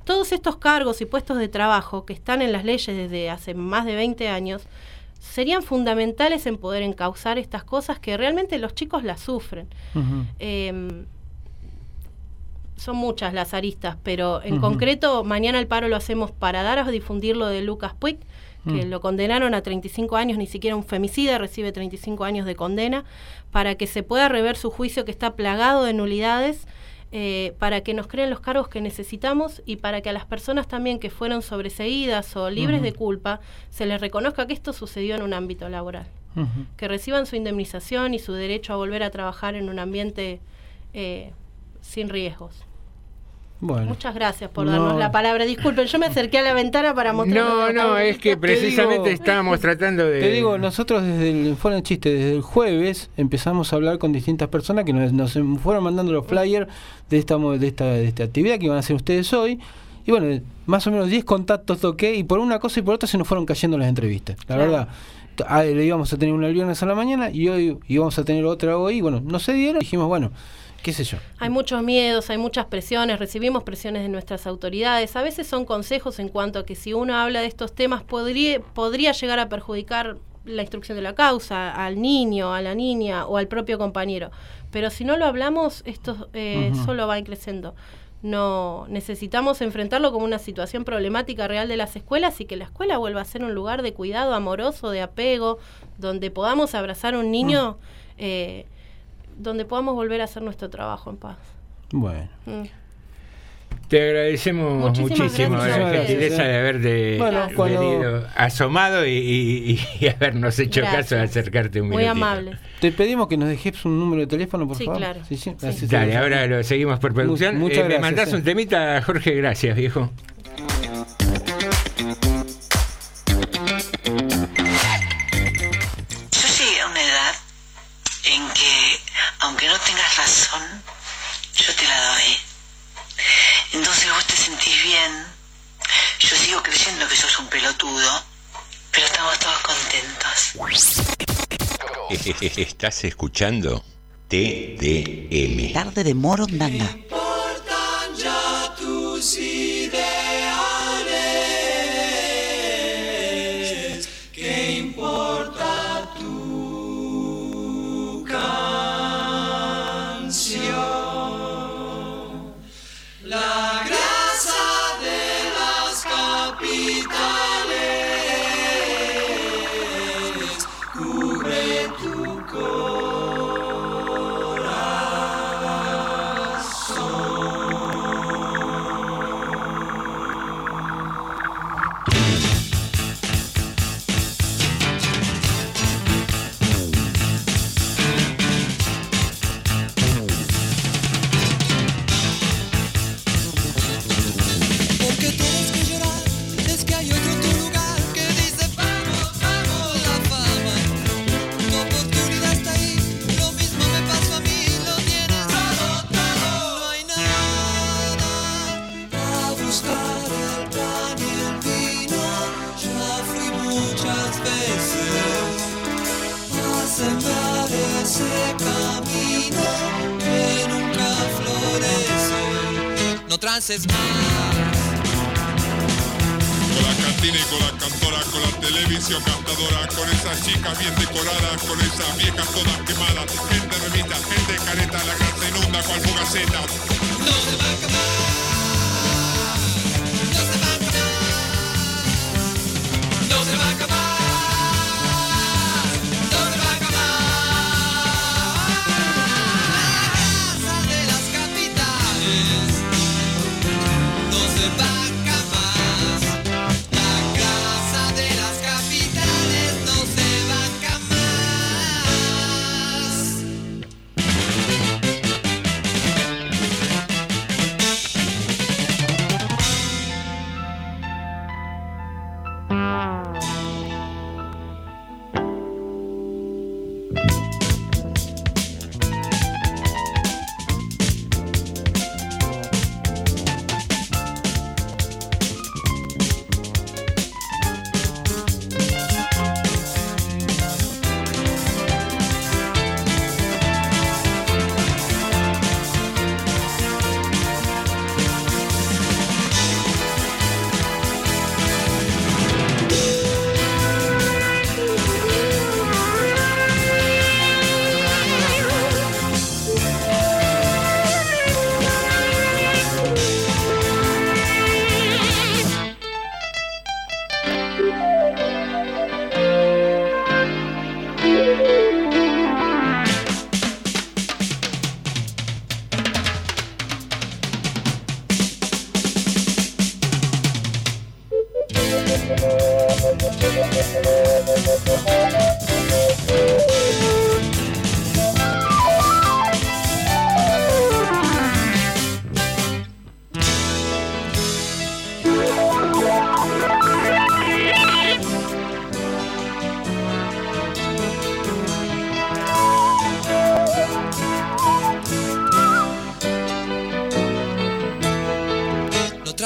Todos estos cargos y puestos de trabajo que están en las leyes desde hace más de 20 años serían fundamentales en poder encauzar estas cosas que realmente los chicos las sufren. Eh, son muchas las aristas, pero en concreto mañana el paro lo hacemos para dar a difundir lo de Lucas Puig, que
Mm.
lo condenaron a 35 años, ni siquiera un femicida recibe 35 años de condena, para que se pueda rever su juicio que está plagado de nulidades, eh, para que nos creen los cargos que necesitamos y para que a las personas también que fueron sobreseídas o libres de culpa se les reconozca que esto sucedió en un ámbito laboral que reciban su indemnización y su derecho a volver a trabajar en un ambiente eh, sin riesgos.
Bueno.
Muchas gracias por
No.
darnos la palabra. Disculpen, yo me acerqué a la ventana para mostrar.
No, no, es que precisamente estábamos <laughs> tratando de...
Te digo, nosotros desde el fuera de chiste, desde el jueves empezamos a hablar con distintas personas que nos, nos fueron mandando los flyers de esta, mo- de esta de esta actividad que iban a hacer ustedes hoy. Y bueno, más o menos 10 contactos toqué y por una cosa y por otra se nos fueron cayendo las entrevistas. La
Claro.
verdad. Ah, Le íbamos a tener una el viernes a la mañana y hoy íbamos a tener otra hoy. Y bueno, no se dieron. Dijimos, bueno, qué sé yo.
Hay muchos miedos, hay muchas presiones, recibimos presiones de nuestras autoridades. A veces son consejos en cuanto a que si uno habla de estos temas podría, podría llegar a perjudicar la instrucción de la causa, al niño, a la niña o al propio compañero. Pero si no lo hablamos, esto eh, solo va creciendo. No necesitamos enfrentarlo como una situación problemática real de las escuelas y que la escuela vuelva a ser un lugar de cuidado amoroso, de apego, donde podamos abrazar a un niño, eh, donde podamos volver a hacer nuestro trabajo en paz.
Bueno.
Mm.
Te agradecemos
Muchísimas
muchísimo
gracias
la gentileza de haberte
Bueno, cuando-
venido asomado y, y- y habernos hecho
Gracias.
caso de acercarte un
Muy
minutito.
amable.
Te pedimos que nos dejes un número de teléfono, por
Sí,
favor.
claro.
Sí, sí. Gracias.
Dale, ahora lo seguimos por producción.
Mu- muchas
Eh, me
gracias,
mandás
eh.
un temita, Jorge, gracias, viejo.
Yo llegué a una edad en que, aunque no tengas razón, yo te la doy. Entonces vos te sentís bien. Yo sigo creyendo que sos un pelotudo, pero estamos todos contentos. <laughs>
Estás escuchando TDM.
Tarde de Morondanga.
ya tus
says,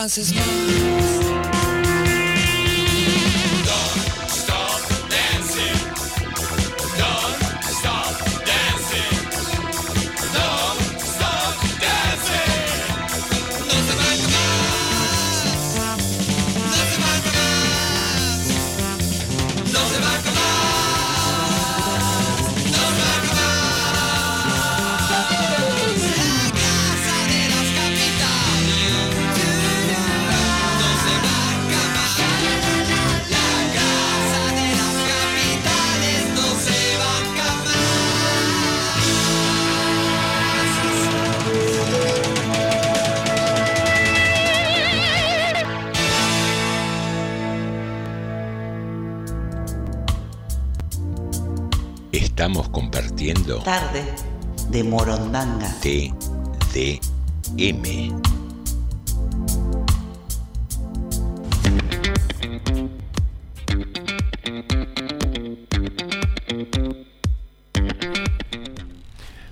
No trances más.
Tarde de Morondanga.
TDM.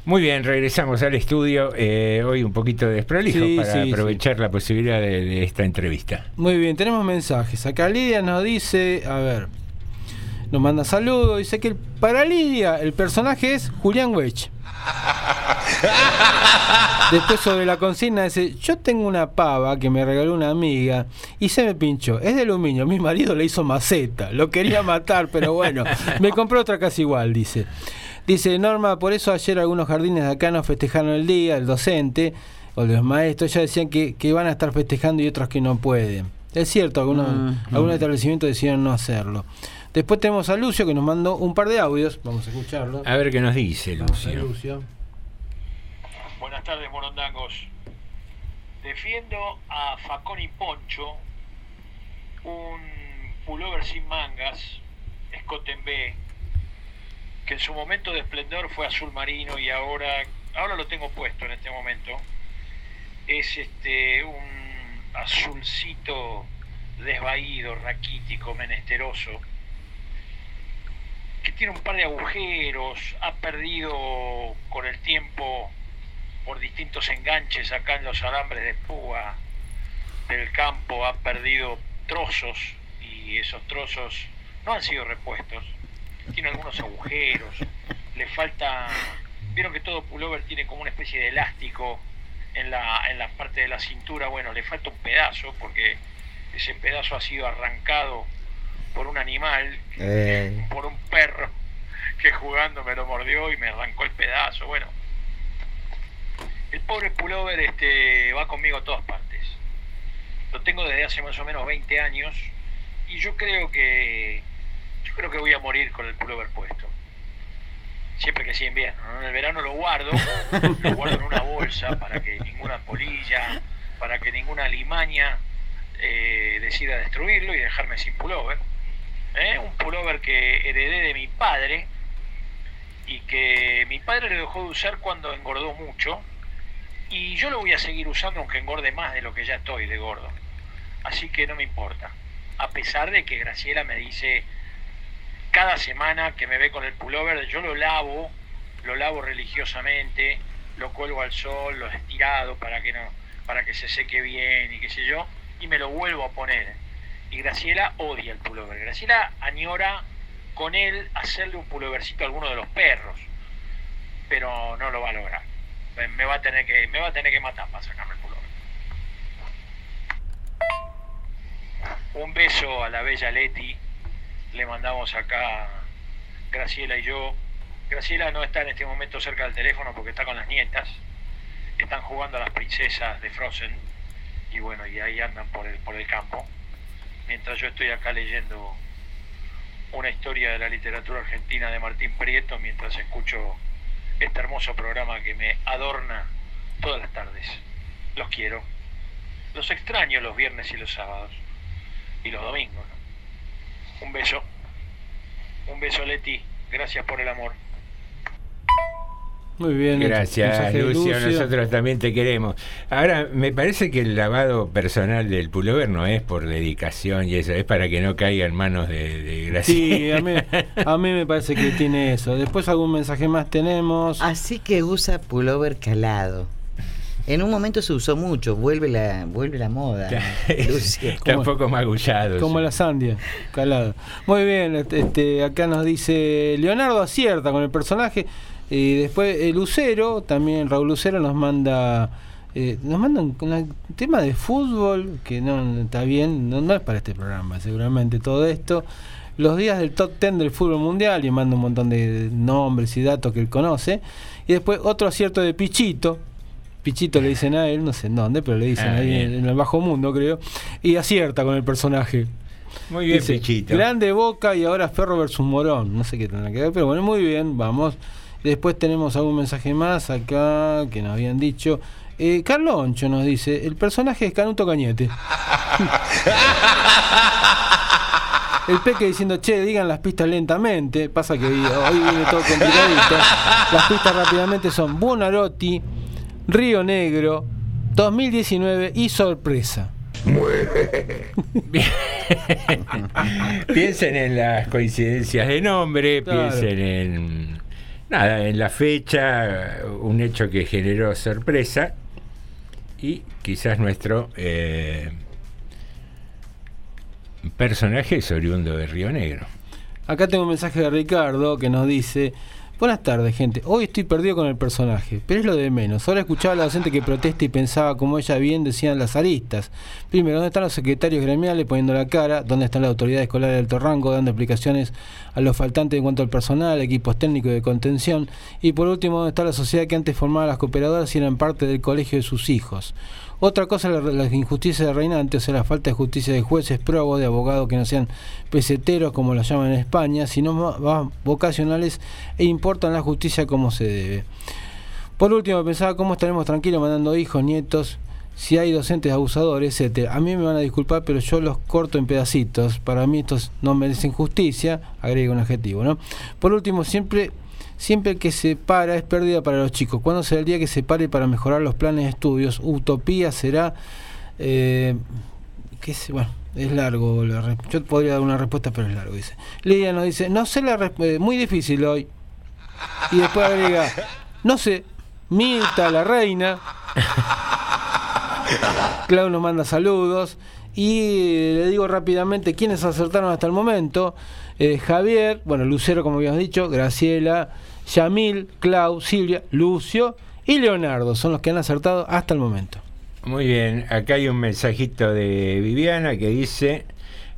Muy bien, regresamos al estudio. eh, hoy un poquito desprolijo
Sí,
para
sí,
aprovechar la posibilidad de, de esta entrevista.
Muy bien, tenemos mensajes. Acá Lidia nos dice, a ver, nos manda saludos. Dice que el- para Lidia el personaje es Julián Wedge. Después sobre la consigna dice, yo tengo una pava que me regaló una amiga y se me pinchó. Es de aluminio, mi marido le hizo maceta, lo quería matar, pero bueno, me compró otra casi igual, dice. Dice Norma, por eso ayer algunos jardines de acá no festejaron el día, el docente o los maestros ya decían que, que van a estar festejando y otros que no pueden. Es cierto, algunos,
Mm,
algunos establecimientos decidieron no hacerlo. Después tenemos a Lucio que nos mandó un par de audios, vamos a escucharlo.
A ver qué nos dice Lucio.
Lucio.
Buenas tardes, morondangos. Defiendo a Facón y Poncho, un pullover sin mangas, escote en B, que en su momento de esplendor fue azul marino y ahora, ahora lo tengo puesto en este momento. Es este un azulcito desvaído, raquítico, menesteroso, que tiene un par de agujeros, ha perdido con el tiempo por distintos enganches acá en los alambres de púa del campo, ha perdido trozos y esos trozos no han sido repuestos. Tiene algunos agujeros, le falta... Vieron que todo pullover tiene como una especie de elástico en la, en la parte de la cintura, bueno, le falta un pedazo porque ese pedazo ha sido arrancado por un animal,
Eh,
por un perro que jugando me lo mordió y me arrancó el pedazo. Bueno, el pobre pullover este, va conmigo a todas partes. Lo tengo desde hace más o menos 20 años y yo creo que yo creo que voy a morir con el pullover puesto. Siempre que sea invierno. ¿no? En el verano lo guardo, <laughs> lo guardo en una bolsa para que ninguna polilla, para que ninguna limaña eh, decida destruirlo y dejarme sin pullover. ¿Eh? Un pullover que heredé de mi padre y que mi padre lo dejó de usar cuando engordó mucho y yo lo voy a seguir usando aunque engorde más de lo que ya estoy de gordo. Así que no me importa. A pesar de que Graciela me dice cada semana que me ve con el pullover, yo lo lavo, lo lavo religiosamente, lo cuelgo al sol, lo estirado para que no, para que se seque bien y qué sé yo, y me lo vuelvo a poner. Y Graciela odia el pullover. Graciela añora con él hacerle un pullovercito a alguno de los perros, pero no lo va a lograr. Me- va a tener que, me va a tener que matar para sacarme el pullover. Un beso a la bella Leti. Le mandamos acá Graciela y yo. Graciela no está en este momento cerca del teléfono porque está con las nietas. Están jugando a las princesas de Frozen. Y bueno, y ahí andan por el, por el campo. Mientras yo estoy acá leyendo una historia de la literatura argentina de Martín Prieto, mientras escucho este hermoso programa que me adorna todas las tardes. Los quiero. Los extraño los viernes y los sábados. Y los domingos. ¿no? Un beso. Un beso, Leti. Gracias por el amor.
Muy bien.
Gracias, Lucio.
Lucio.
Nosotros también te queremos. Ahora, me parece que el lavado personal del pullover no es por dedicación y eso, es para que no caiga en manos de, de Graciela.
Sí, a mí, a mí me parece que tiene eso. Después algún mensaje más tenemos.
Así que usa pullover calado. En un momento se usó mucho, vuelve la, vuelve la moda. <laughs> Lucio.
Está un poco magullado.
Como la sandia, calado. Muy bien, este, este, acá nos dice Leonardo acierta con el personaje. Y después el Lucero, también Raúl Lucero nos manda eh, nos manda un, tema de fútbol que no está bien, no, no es para este programa, seguramente todo esto. Los días del top 10 del fútbol mundial y manda un montón de nombres y datos que él conoce. Y después otro acierto de Pichito, Pichito le dicen a él, no sé en dónde, pero le dicen
Ah,
ahí en, en el bajo mundo, creo. Y acierta con el personaje.
Muy bien,
Dice,
Pichito.
Grande Boca y ahora Ferro versus Morón. No sé qué tendrá que ver, pero bueno, muy bien, vamos. Después tenemos algún mensaje más acá que nos habían dicho. Eh, Carloncho nos dice, el personaje es Canuto Cañete. El Peque diciendo, che, digan las pistas lentamente. Pasa que hoy viene todo complicadito. Las pistas rápidamente son Buonarotti, Río Negro, 2019 y Sorpresa. <laughs>
piensen en las coincidencias de nombre,
Claro.
piensen en nada, en la fecha, un hecho que generó sorpresa y quizás nuestro eh, personaje es oriundo de Río Negro.
Acá tengo un mensaje de Ricardo que nos dice, buenas tardes gente, hoy estoy perdido con el personaje, pero es lo de menos. Ahora escuchaba a la docente que protesta y pensaba como ella bien decían las aristas. Primero, ¿dónde están los secretarios gremiales poniendo la cara? ¿Dónde están las autoridades escolares de alto rango dando explicaciones a los faltantes en cuanto al personal, equipos técnicos de contención? Y por último, ¿dónde está la sociedad que antes formaba las cooperadoras y eran parte del colegio de sus hijos? Otra cosa la, la injusticia de reinante, o sea, la falta de justicia de jueces, probos, de abogados que no sean peseteros, como lo llaman en España, sino más, vocacionales e importan la justicia como se debe. Por último, pensaba cómo estaremos tranquilos mandando hijos, nietos, si hay docentes abusadores, etcétera. A mí me van a disculpar, pero yo los corto en pedacitos. Para mí estos no merecen justicia, agrega un adjetivo, ¿no? Por último, siempre siempre que se para es pérdida para los chicos. ¿Cuándo será el día que se pare para mejorar los planes de estudios? Utopía será eh, qué sé, bueno, es largo. La yo podría dar una respuesta, pero es largo, dice. Lidia nos dice, no sé la respuesta, muy difícil hoy. Y después agrega, no sé, Mirta, la reina. Clau nos manda saludos. Y le digo rápidamente quiénes acertaron hasta el momento. Eh, Javier, bueno, Lucero, como habíamos dicho, Graciela, Yamil, Clau, Silvia, Lucio y Leonardo son los que han acertado hasta el momento.
Muy bien, acá hay un mensajito de Viviana que dice,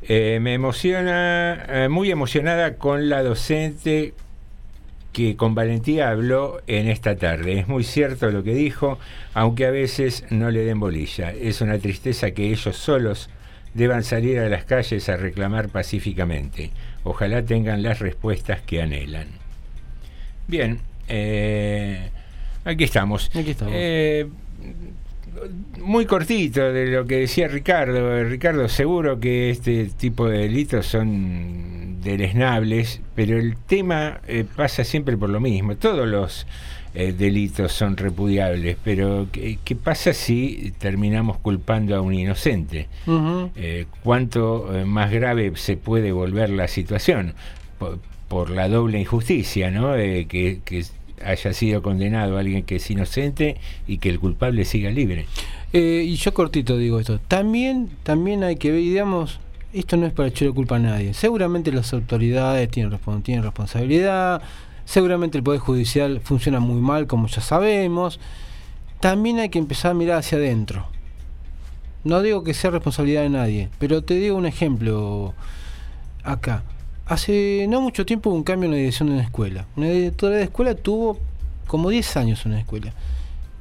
eh, me emociona, eh, muy emocionada con la docente que con valentía habló en esta tarde. Es muy cierto lo que dijo, aunque a veces no le den bolilla. Es una tristeza que ellos solos deban salir a las calles a reclamar pacíficamente. Ojalá tengan las respuestas que anhelan. Bien, eh, aquí estamos.
Aquí estamos.
Eh, muy cortito de lo que decía Ricardo. Ricardo, seguro que este tipo de delitos son deleznables, pero el tema eh, pasa siempre por lo mismo. Todos los eh, delitos son repudiables, pero ¿qué, qué pasa si terminamos culpando a un inocente? Eh, ¿Cuánto eh, más grave se puede volver la situación? Por, por la doble injusticia, ¿no? Eh, que, haya sido condenado alguien que es inocente y que el culpable siga libre.
Eh, y yo cortito digo esto. También, también hay que ver, digamos, esto no es para echarle culpa a nadie. Seguramente las autoridades tienen, tienen responsabilidad, seguramente el Poder Judicial funciona muy mal, como ya sabemos. También hay que empezar a mirar hacia adentro. No digo que sea responsabilidad de nadie, pero te digo un ejemplo acá. Hace no mucho tiempo hubo un cambio en la dirección de una escuela. Una directora de escuela tuvo como 10 años en una escuela.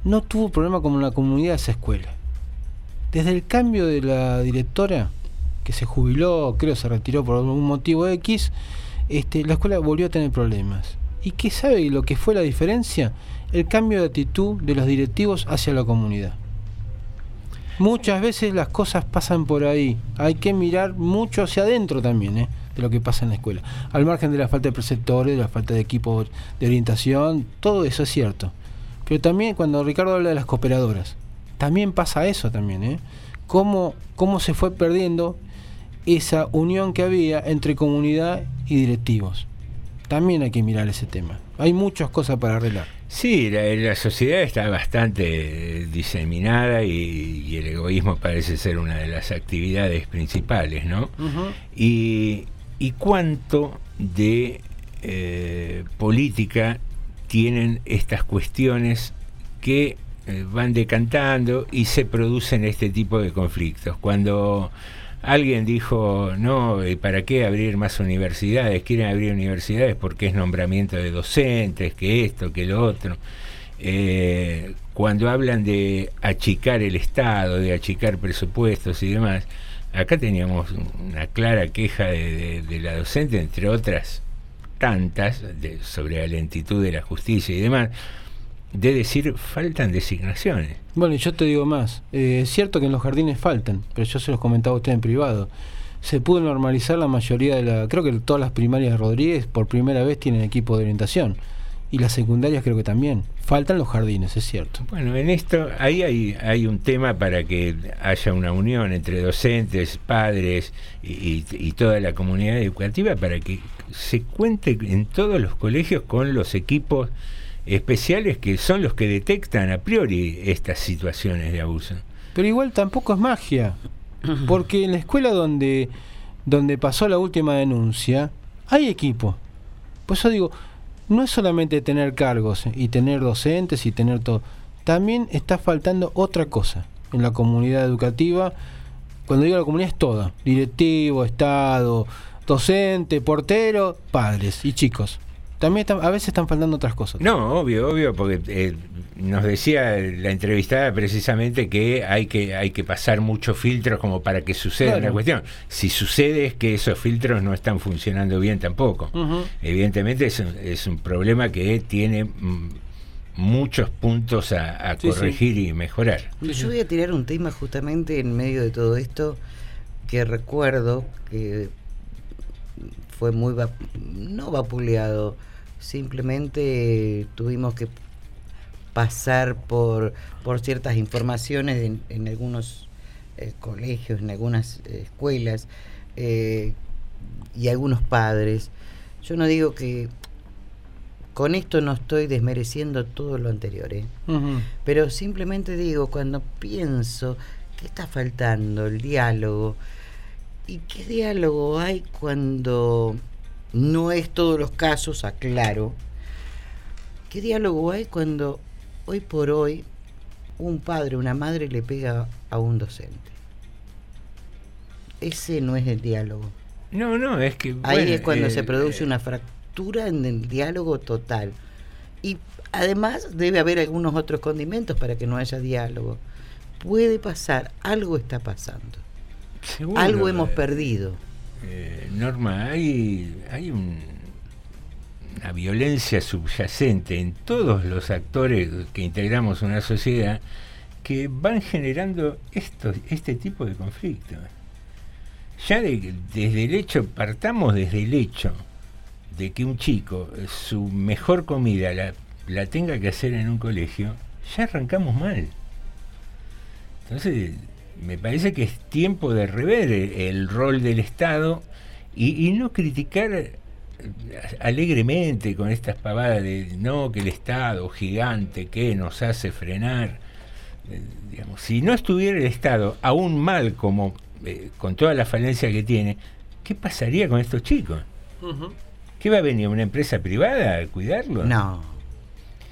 No tuvo problema con la comunidad de esa escuela. Desde el cambio de la directora, que se jubiló, creo se retiró por algún motivo X, este, la escuela volvió a tener problemas. ¿Y qué sabe lo que fue la diferencia? El cambio de actitud de los directivos hacia la comunidad. Muchas veces las cosas pasan por ahí. Hay que mirar mucho hacia adentro también, ¿eh? De lo que pasa en la escuela. Al margen de la falta de preceptores, de la falta de equipo de orientación, todo eso es cierto. Pero también cuando Ricardo habla de las cooperadoras, también pasa eso también, ¿eh? Cómo, cómo se fue perdiendo esa unión que había entre comunidad y directivos. También hay que mirar ese tema. Hay muchas cosas para arreglar.
Sí, la, la sociedad está bastante eh, diseminada y, y el egoísmo parece ser una de las actividades principales, ¿no? y, y cuánto de eh, política tienen estas cuestiones que eh, van decantando y se producen este tipo de conflictos. Cuando alguien dijo, no, ¿y ¿para qué abrir más universidades? Quieren abrir universidades porque es nombramiento de docentes, que esto, que lo otro. Eh, cuando hablan de achicar el Estado, de achicar presupuestos y demás, acá teníamos una clara queja de, de- la docente, entre otras tantas, de- sobre la lentitud de la justicia y demás, de decir faltan designaciones.
Bueno, yo te digo más. Eh, es cierto que en los jardines faltan, pero yo se los comentaba a usted en privado. Se pudo normalizar la mayoría de la. Creo que todas las primarias de Rodríguez por primera vez tienen equipo de orientación. Y las secundarias creo que también. Faltan los jardines, es cierto.
Bueno, en esto, ahí hay, hay un tema para que haya una unión entre docentes, padres y, toda la comunidad educativa para que se cuente en todos los colegios con los equipos especiales que son los que detectan a priori estas situaciones de abuso.
Pero igual tampoco es magia. <coughs> Porque en la escuela donde, donde pasó la última denuncia, hay equipo. Por eso digo, no es solamente tener cargos y tener docentes y tener todo. También está faltando otra cosa en la comunidad educativa. Cuando digo la comunidad es toda. Directivo, Estado, docente, portero, padres y chicos. También a veces están faltando otras cosas.
No, obvio, obvio, porque eh, nos decía la entrevistada precisamente que hay que hay que pasar muchos filtros como para que suceda
Claro.
una cuestión. Si sucede es que esos filtros no están funcionando bien tampoco. Evidentemente es un, es un problema que tiene mm, muchos puntos a, a
Sí, sí.
corregir y mejorar.
Yo voy a tirar un tema justamente en medio de todo esto que recuerdo que fue muy va- no vapuleado, simplemente tuvimos que pasar por, por ciertas informaciones en, en algunos eh, colegios, en algunas eh, escuelas eh, y algunos padres. Yo no digo que con esto no estoy desmereciendo todo lo anterior, ¿eh? Pero simplemente digo, cuando pienso que está faltando el diálogo, ¿y qué diálogo hay cuando no es todos los casos, aclaro? ¿Qué diálogo hay cuando hoy por hoy un padre, una madre le pega a un docente? Ese no es el diálogo.
No, no, es que...
Ahí
bueno,
es cuando
eh,
se produce una fractura en el diálogo total. Y además debe haber algunos otros condimentos para que no haya diálogo. Puede pasar, algo está pasando.
Seguro,
algo hemos
eh,
perdido.
Eh, Norma, hay, hay un- una violencia subyacente en todos los actores que integramos una sociedad que van generando esto, este tipo de conflictos. Ya de- desde el hecho, partamos desde el hecho de que un chico eh, su mejor comida la, la tenga que hacer en un colegio, ya arrancamos mal. Entonces, me parece que es tiempo de rever el, el rol del Estado y, y no criticar eh, alegremente con estas pavadas de no, que el Estado gigante que nos hace frenar. Eh, digamos, si no estuviera el Estado aún mal como eh, con toda la falencia que tiene, ¿qué pasaría con estos chicos?
Ujú.
¿Qué va a venir una empresa privada a cuidarlos?
No,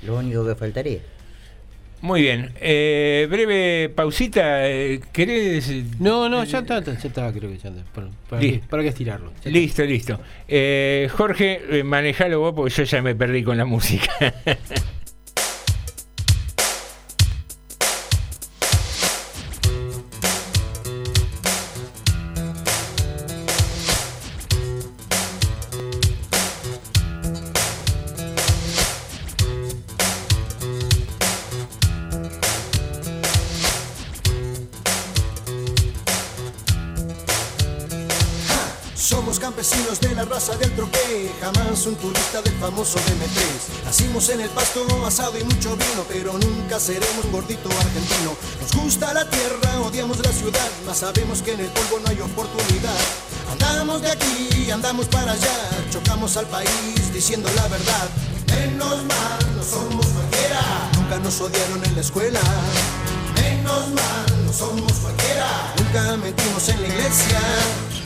lo único que faltaría.
Muy bien, eh, breve pausita. eh, ¿Querés?
No, no, ya está, ya está, creo que ya está. Para, para, qué, para qué estirarlo.
Listo, listo. Eh, Jorge, eh, manejalo vos porque yo ya me perdí con la música. <laughs>
famoso DM3. Nacimos en el pasto, asado y mucho vino, pero nunca seremos gordito argentino. Nos gusta la tierra, odiamos la ciudad, mas sabemos que en el polvo no hay oportunidad. Andamos de aquí, andamos para allá, chocamos al país diciendo la verdad. Menos mal, no somos cualquiera, nunca nos odiaron en la escuela. Menos mal, no somos cualquiera, nunca mentimos en la iglesia.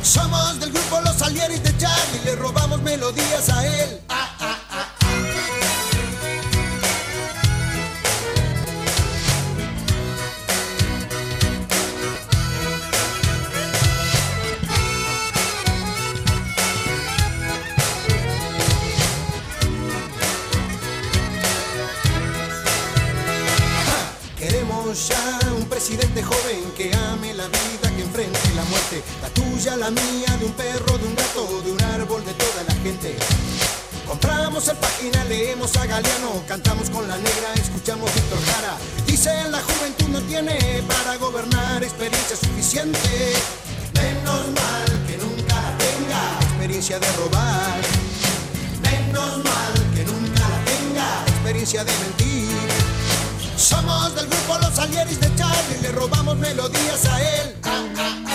Somos del grupo Los Salieris de Charlie, le robamos melodías a él. Tuya, la mía, de un perro, de un gato, de un árbol, de toda la gente. Compramos el página, leemos a Galeano, cantamos con la negra, escuchamos Víctor Jara. Dicen la juventud no tiene para gobernar experiencia suficiente. Menos mal que nunca tenga experiencia de robar. Menos mal que nunca la tenga experiencia de mentir. Somos del grupo Los Salieris de Charlie, le robamos melodías a él. Ah, ah, ah.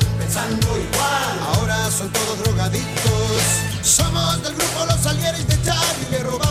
ahora son todos drogadictos. Somos del grupo Los Salieres de Charlie, le robamos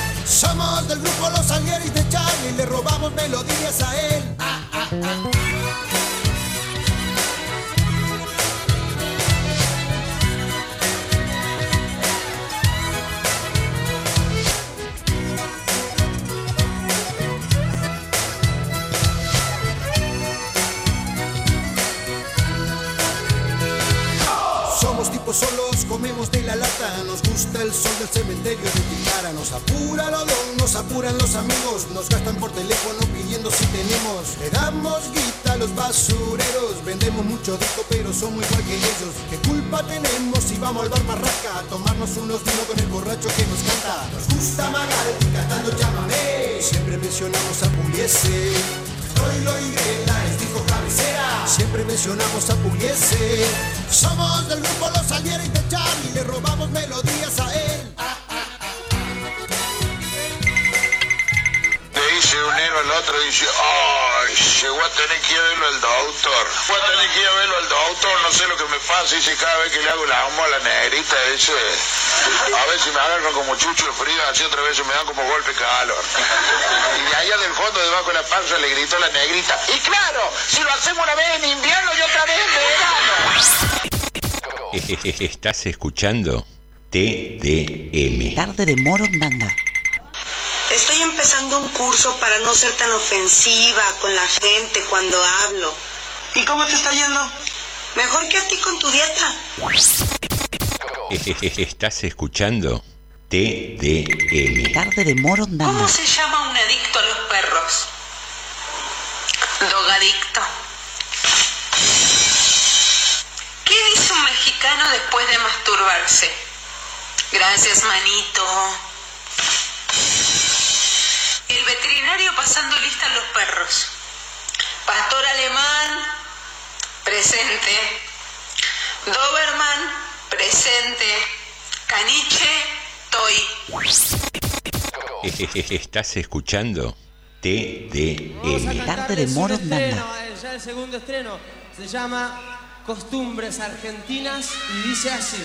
Somos del grupo Los Salieris de Charlie le robamos melodías a él. Ah, ah, ah. Somos tipos solos, comemos de la lata, nos el sol del cementerio de Ticara, nos apura el odón, nos apuran los amigos, nos gastan por teléfono pidiendo si tenemos, le damos guita a los basureros, vendemos mucho disco pero somos igual que ellos, ¿qué culpa tenemos si vamos al bar Marraca a tomarnos unos vinos con el borracho que nos canta? Nos gusta Magaldi cantando llámame, siempre mencionamos a Pugliese, Troilo y es disco cabecera, siempre mencionamos a Pugliese, somos del grupo Los Salieres de Charlie, le robamos melodías él.
Le dice un héroe al otro, dice, ay, llegó a tener que ir a verlo al doctor. Voy a tener que ir a verlo al doctor, no sé lo que me pasa, dice, cada vez que le hago la homo a la negrita, dice, a veces me agarran como chucho de frío, así otra vez me dan como golpe calor. Y de allá del fondo, debajo de la panza, le gritó la negrita, y claro, si lo hacemos una vez en invierno y otra vez en verano. <laughs>
Estás escuchando TDM.
Tarde de Morondanga.
Estoy empezando un curso para no ser tan ofensiva con la gente cuando hablo. ¿Y cómo te está yendo? Mejor que a ti con tu dieta. <laughs>
Estás escuchando TDM.
Tarde de Morondanga.
¿Cómo se llama un adicto a los perros? Drogadicto. ¿Qué dice un mexicano después de masturbarse? Gracias, manito. El veterinario pasando lista a los perros. Pastor alemán, presente. Doberman, presente. Caniche, toy. <laughs>
Estás escuchando TDM.
Tarde de Morondanga.
Es ya el segundo estreno. Se llama Costumbres Argentinas y dice así.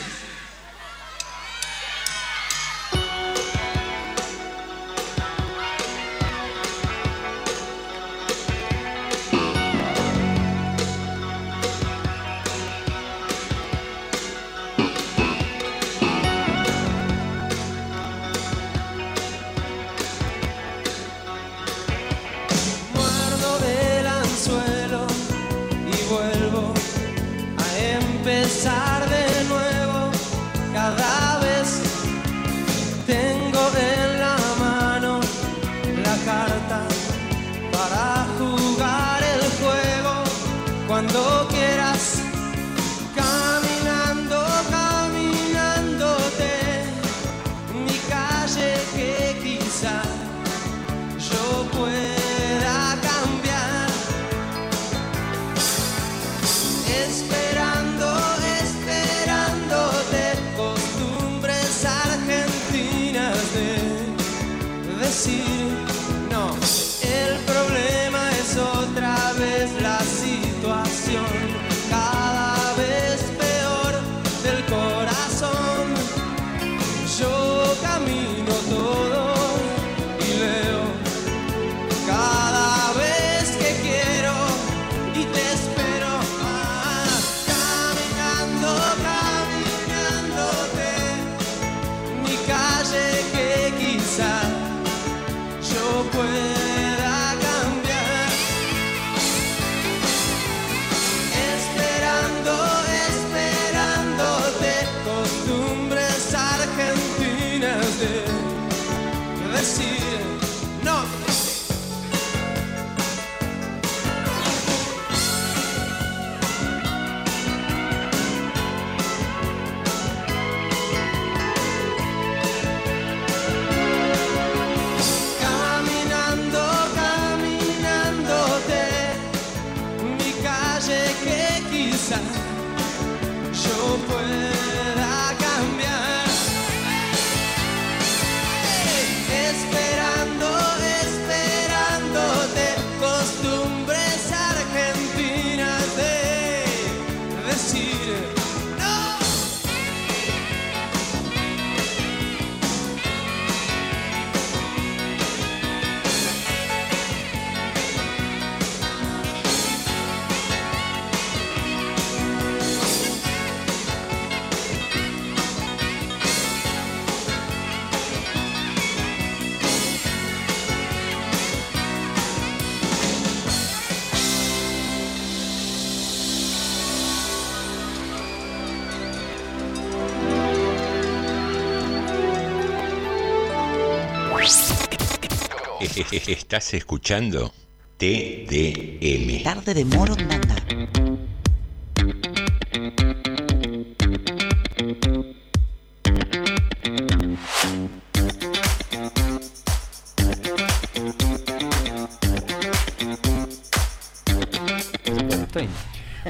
<laughs>
Estás escuchando TDM.
Tarde de Morondanga.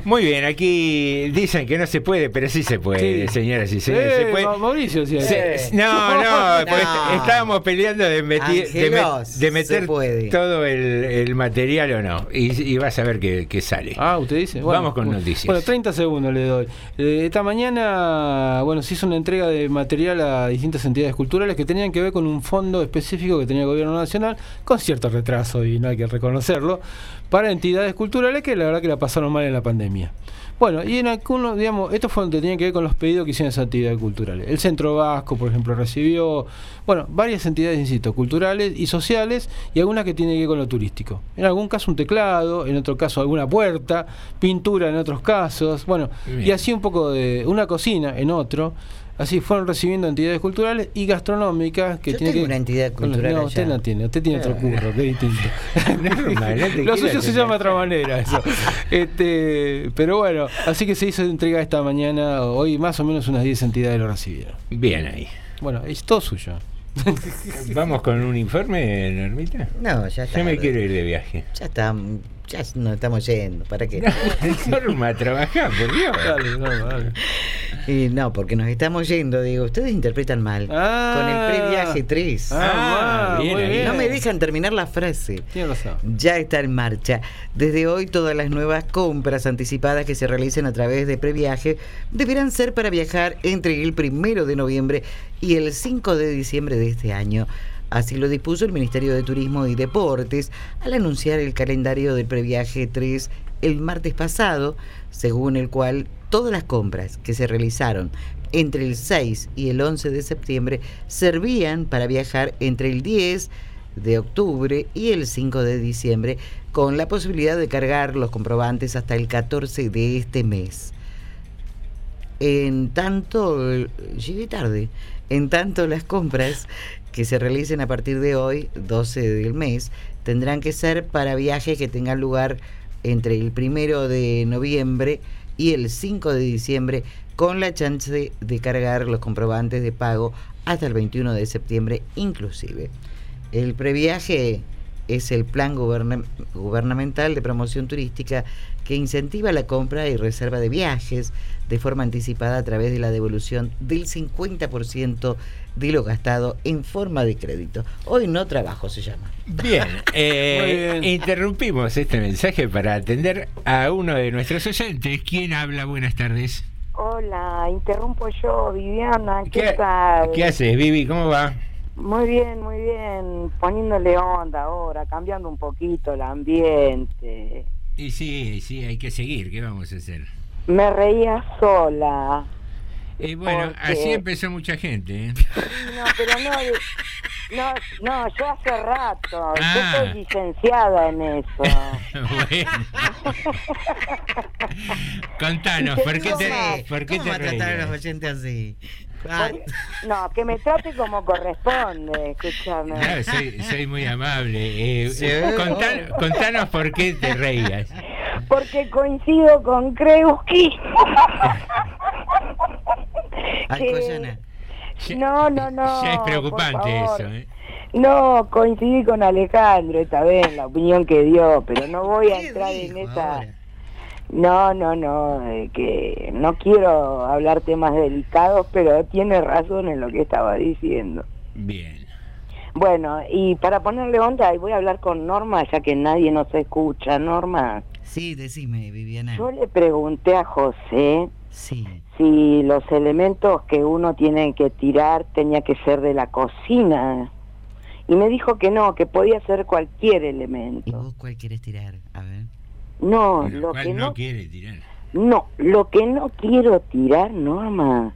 Muy bien, aquí dicen que no se puede, pero sí se puede,
Sí.
señoras y señores.
Eh,
se puede.
Ma- Mauricio, sí.
Se- no, no, <laughs> porque est- estábamos peleando de, meti- de me-
Ángelos,
de meter todo el, el material o no. Y, y vas a ver que sale.
Ah, usted dice. Bueno,
Vamos con
bueno.
noticias.
Bueno, 30 segundos le doy. Eh, esta mañana, bueno, se hizo una entrega de material a distintas entidades culturales que tenían que ver con un fondo específico que tenía el gobierno nacional, con cierto retraso y no hay que reconocerlo, para entidades culturales que la verdad que la pasaron mal en la pandemia. Bueno, y en algunos, digamos, estos fueron que tenían que ver con los pedidos que hicieron esas actividades culturales. El Centro Vasco, por ejemplo, recibió, bueno, varias entidades, insisto, culturales y sociales, y algunas que tienen que ver con lo turístico. En algún caso un teclado, en otro caso alguna puerta, pintura en otros casos, bueno, y así un poco de una cocina en otro. Así fueron recibiendo entidades culturales y gastronómicas que
Yo
tienen
tengo
que
una entidad cultural
No, usted
allá.
no tiene, usted tiene otro
Ah.
curro, que es distinto. <laughs>
Normal, no
Lo suyo se llama de otra manera eso. <laughs> Este, pero bueno, así que se hizo entrega esta mañana, hoy más o menos unas 10 entidades lo recibieron.
Bien ahí.
Bueno, es todo suyo.
Vamos con un informe, Normita.
No, ya está.
Yo me quiero ir de viaje.
Ya está, ya nos estamos yendo. ¿Para qué?
Norma, <laughs> trabajá, por Dios.
Dale, no, dale.
Y no, porque nos estamos yendo, digo, ustedes interpretan mal.
Ah.
con el previaje 3.
Ah,
bien
bien.
No me dejan terminar la frase.
Tiene razón.
Ya está en marcha. Desde hoy todas las nuevas compras anticipadas que se realicen a través de previaje deberán ser para viajar entre el primero de noviembre y el 5 de diciembre de este año. Así lo dispuso el Ministerio de Turismo y Deportes al anunciar el calendario del previaje 3 el martes pasado, según el cual todas las compras que se realizaron entre el 6 y el 11 de septiembre servían para viajar entre el 10 de octubre y el 5 de diciembre, con la posibilidad de cargar los comprobantes hasta el 14 de este mes. En tanto, llegué tarde, en tanto las compras que se realicen a partir de hoy, 12 del mes, tendrán que ser para viajes que tengan lugar entre el primero de noviembre y el 5 de diciembre, con la chance de cargar los comprobantes de pago hasta el 21 de septiembre inclusive. El previaje es el plan guberna- gubernamental de promoción turística que incentiva la compra y reserva de viajes de forma anticipada a través de la devolución del 50% de lo gastado en forma de crédito. Hoy no trabajo se llama.
Bien, <laughs> eh,
bien.
interrumpimos este mensaje para atender a uno de nuestros oyentes. ¿Quién habla? Buenas tardes.
Hola, interrumpo yo, Viviana, ¿qué,
¿Qué,
tal?
¿Qué haces, Vivi? ¿Cómo va?
Muy bien, muy bien, poniéndole onda ahora, cambiando un poquito el ambiente.
Y sí, sí, hay que seguir. ¿Qué vamos a hacer?
Me reía sola.
Eh, bueno,
Porque-
así empezó mucha gente. ¿eh?
No, pero no, <laughs> no, no, yo hace rato,
Ah.
yo soy licenciada en eso. <laughs>
bueno. <laughs> Contanos, ¿por qué te, por qué
¿Cómo
te
va a tratar a los
reías?
oyentes así? Ah,
No, que me trate como corresponde, escúchame.
No, soy, soy muy amable. Eh,
Sí.
contan- contanos por qué te reías.
Porque coincido con Kreuski.
Alcoyana.
No, no, no.
Ya es preocupante eso. ¿eh?
No, coincidí con Alejandro esta vez en la opinión que dio, pero no voy a
¿Qué
entrar en esa
ahora?
No, no, no, eh, que no quiero hablar temas delicados, pero tiene razón en lo que estaba diciendo.
Bien.
Bueno, y para ponerle onda, voy a hablar con Norma, ya que nadie nos escucha. Norma,
Sí, decime, Viviana.
yo le pregunté a José
Sí.
si los elementos que uno tiene que tirar tenía que ser de la cocina. Y me dijo que no, que podía ser cualquier elemento.
¿Y vos cuál quieres tirar? A ver.
No, lo
¿cuál
que
no
no,
quiere tirar?
no, lo que no quiero tirar, Norma,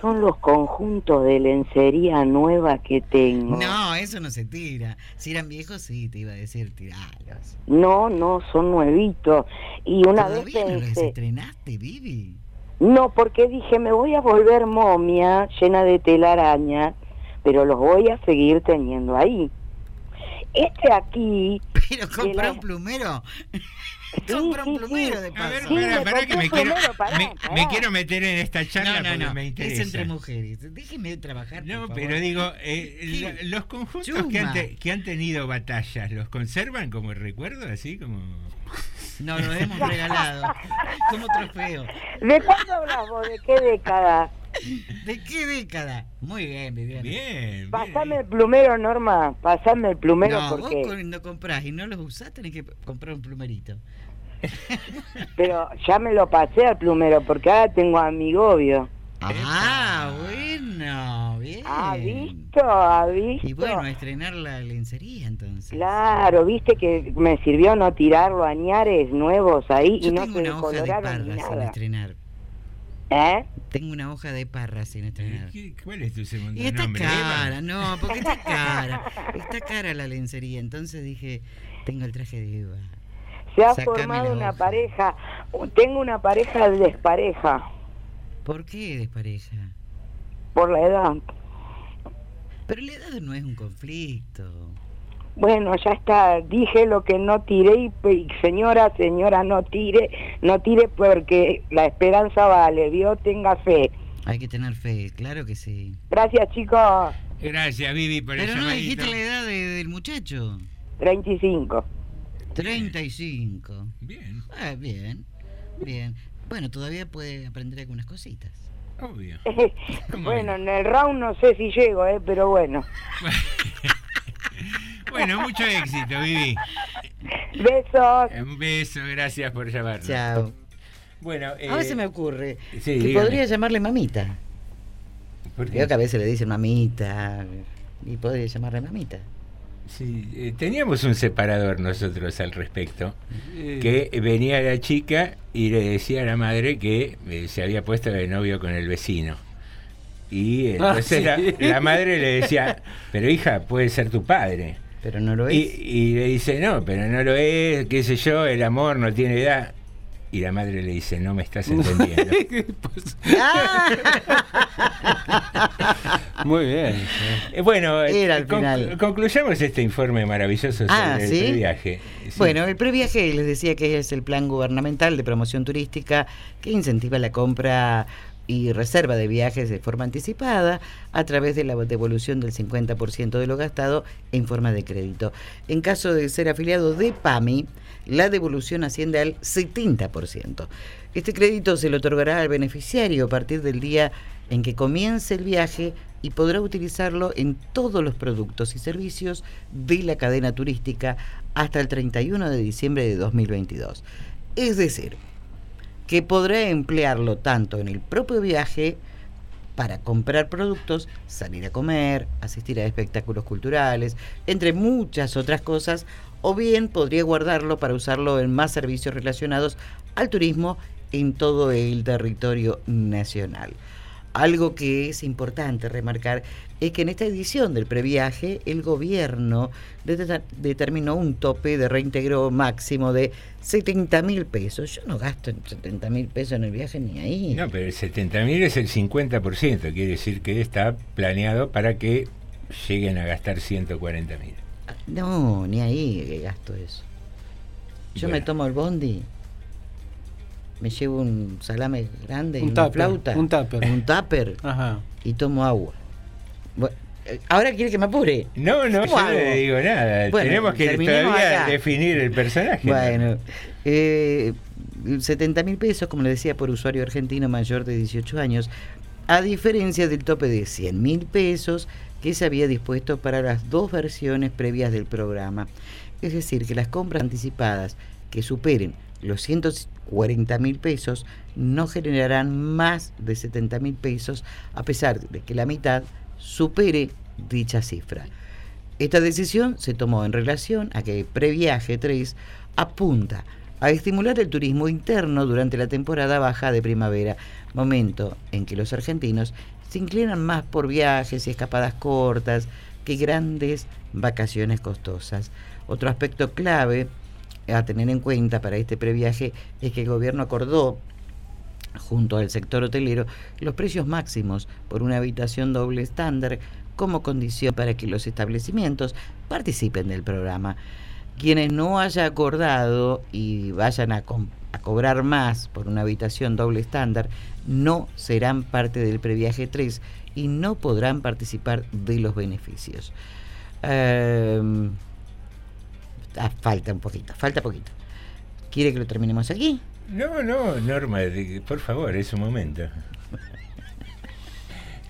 son los conjuntos de lencería nueva que tengo.
No, eso no se tira. Si eran viejos, sí, te iba a decir tiralos.
No, no, son nuevitos. Y una vez
¿Todavía no los estrenaste, Vivi?
no, porque dije, me voy a volver momia llena de telaraña, pero los voy a seguir teniendo ahí. Este aquí... <laughs>
Pero compra
la-
un plumero.
Sí,
compra un
sí,
plumero
sí.
de
A
paso.
ver,
Sí,
pará,
me
pará, que me quiero, me, me quiero meter en esta charla
No, no,
porque
no.
me interesa.
Es entre mujeres. Déjeme trabajar.
No,
por
pero
favor.
digo, eh, la- los conjuntos que han,
Chuma.
te- que han tenido batallas, ¿los conservan como recuerdo? Así como...
No, lo hemos regalado. Como trofeo.
¿De cuándo hablas vos? ¿De qué década? <laughs>
¿De qué década? Muy bien, Viviana.
Bien.
Pasame el plumero, Norma. Pasame el plumero
No, vos
porque...
cuando comprás y no los usás tenés que comprar un plumerito. <laughs>
Pero ya me lo pasé al plumero porque ahora tengo a mi gobio.
Ah, bueno, bien.
¿Ha visto? ¿Ha visto?
Y bueno, a estrenar la lencería entonces.
Claro, viste que me sirvió no tirarlo a ñares nuevos ahí
Yo
y no
tengo
se
una hoja de
decoloraron ni
parra sin
nada.
estrenar.
¿Eh?
Tengo una hoja de parra sin estrenar.
¿Qué- ¿Cuál es tu segundo
Y está
nombre?
cara, no, porque está cara. Está cara la lencería. Entonces dije, tengo el traje de Eva.
Se ha
Sacame
formado una
hoja.
pareja. Tengo una pareja despareja
¿Por qué despareja?
por la edad.
Pero la edad no es un conflicto.
Bueno, ya está. Dije lo que no tiré y, y señora, señora, no tire, no tire porque la esperanza vale. Dios tenga fe.
Hay que tener fe, claro que sí.
Gracias, chicos.
Gracias, Vivi, por
Pero no
llamadito.
dijiste la edad de- del muchacho.
35.
35.
Bien,
Ah, bien, bien. Bueno, todavía puede aprender algunas cositas.
obvio. <laughs> ¿Cómo
bueno, en el round no sé si llego, eh, pero bueno. <laughs>
Bueno, mucho éxito, Vivi.
Besos.
Un beso, gracias por llamarnos.
Chao.
Bueno, eh,
Ahora se me ocurre
sí,
que
dígame.
podría llamarle mamita. Creo que a veces le dicen mamita y podría llamarle mamita.
Sí, eh, teníamos un separador nosotros al respecto,
Eh,
que venía la chica y le decía a la madre que eh, se había puesto de novio con el vecino. Y entonces
Ah,
la,
sí.
la madre le decía, pero hija, puede ser tu padre.
Pero no lo
Y,
es.
y le dice, no, pero no lo es, qué sé yo, el amor no tiene edad. Y la madre le dice, no me estás <laughs> entendiendo. <laughs>
Ah. <laughs>
muy bien.
Eh, bueno, eh,
Era
concluyamos este informe maravilloso sobre
Ah,
el
¿sí?
viaje.
Bueno, el previaje les decía que es el plan gubernamental de promoción turística que incentiva la compra y reserva de viajes de forma anticipada a través de la devolución del 50% de lo gastado en forma de crédito. En caso de ser afiliado de PAMI, la devolución asciende al 70%. Este crédito se le otorgará al beneficiario a partir del día en que comience el viaje y podrá utilizarlo en todos los productos y servicios de la cadena turística hasta el 31 de diciembre de 2022. Es decir, que podrá emplearlo tanto en el propio viaje para comprar productos, salir a comer, asistir a espectáculos culturales, entre muchas otras cosas, o bien podría guardarlo para usarlo en más servicios relacionados al turismo en todo el territorio nacional. Algo que es importante remarcar es que en esta edición del previaje el gobierno det- determinó un tope de reintegro máximo de 70 mil pesos. Yo no gasto 70 mil pesos en el viaje ni ahí.
No, pero el 70.000 es el 50%, quiere decir que está planeado para que lleguen a gastar 140.000.
No, ni ahí que gasto eso. Yo me tomo el bondi, me llevo un salame grande y
Un
una
tupper,
flauta.
un tupper.
Un tupper
Ajá.
y tomo agua. Eh, Ahora quiere que me apure.
No, no,
¿Cómo
yo no le digo nada.
Bueno,
Tenemos que todavía
acá.
definir el personaje.
Bueno, eh, 70 mil pesos, como le decía, por usuario argentino mayor de 18 años, a diferencia del tope de 100 mil pesos que se había dispuesto para las dos versiones previas del programa. Es decir, que las compras anticipadas que superen los 140 mil pesos no generarán más de 70 mil pesos, a pesar de que la mitad supere dicha cifra. Esta decisión se tomó en relación a que Previaje 3 apunta a estimular el turismo interno durante la temporada baja de primavera, momento en que los argentinos se inclinan más por viajes y escapadas cortas que grandes vacaciones costosas. Otro aspecto clave a tener en cuenta para este previaje es que el gobierno acordó junto al sector hotelero los precios máximos por una habitación doble estándar como condición para que los establecimientos participen del programa. Quienes no haya acordado y vayan a, cobrar más por una habitación doble estándar no serán parte del previaje 3 y no podrán participar de los beneficios. Em, ah, falta un poquito, falta poquito. ¿Quiere que lo terminemos aquí?
No, no, Norma, por favor, es un momento.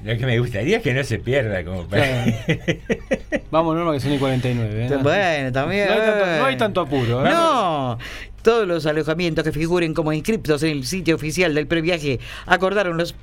Lo que me gustaría es que no se pierda como para...
Vamos, Norma, que son y 49. ¿eh?
Bueno, también.
No hay tanto, no hay tanto apuro. ¿eh?
No, todos los alojamientos que figuren como inscriptos en el sitio oficial del previaje acordaron los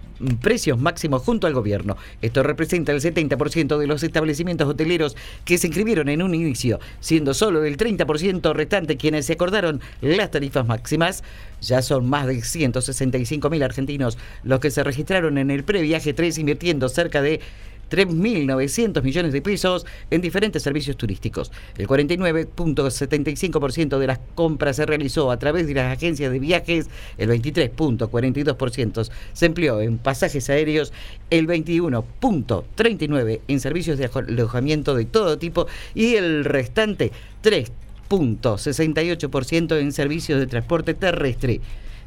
precios máximos junto al gobierno. Esto representa el 70% de los establecimientos hoteleros que se inscribieron en un inicio, siendo solo el 30% restante quienes se acordaron las tarifas máximas. Ya son más de 165 mil argentinos los que se registraron en el previaje 3 invirtiendo cerca de 3.900 millones de pesos en diferentes servicios turísticos. El 49.75% de las compras se realizó a través de las agencias de viajes, el 23.42% se empleó en pasajes aéreos, el 21.39% en servicios de alojamiento de todo tipo y el restante 3.68% en servicios de transporte terrestre.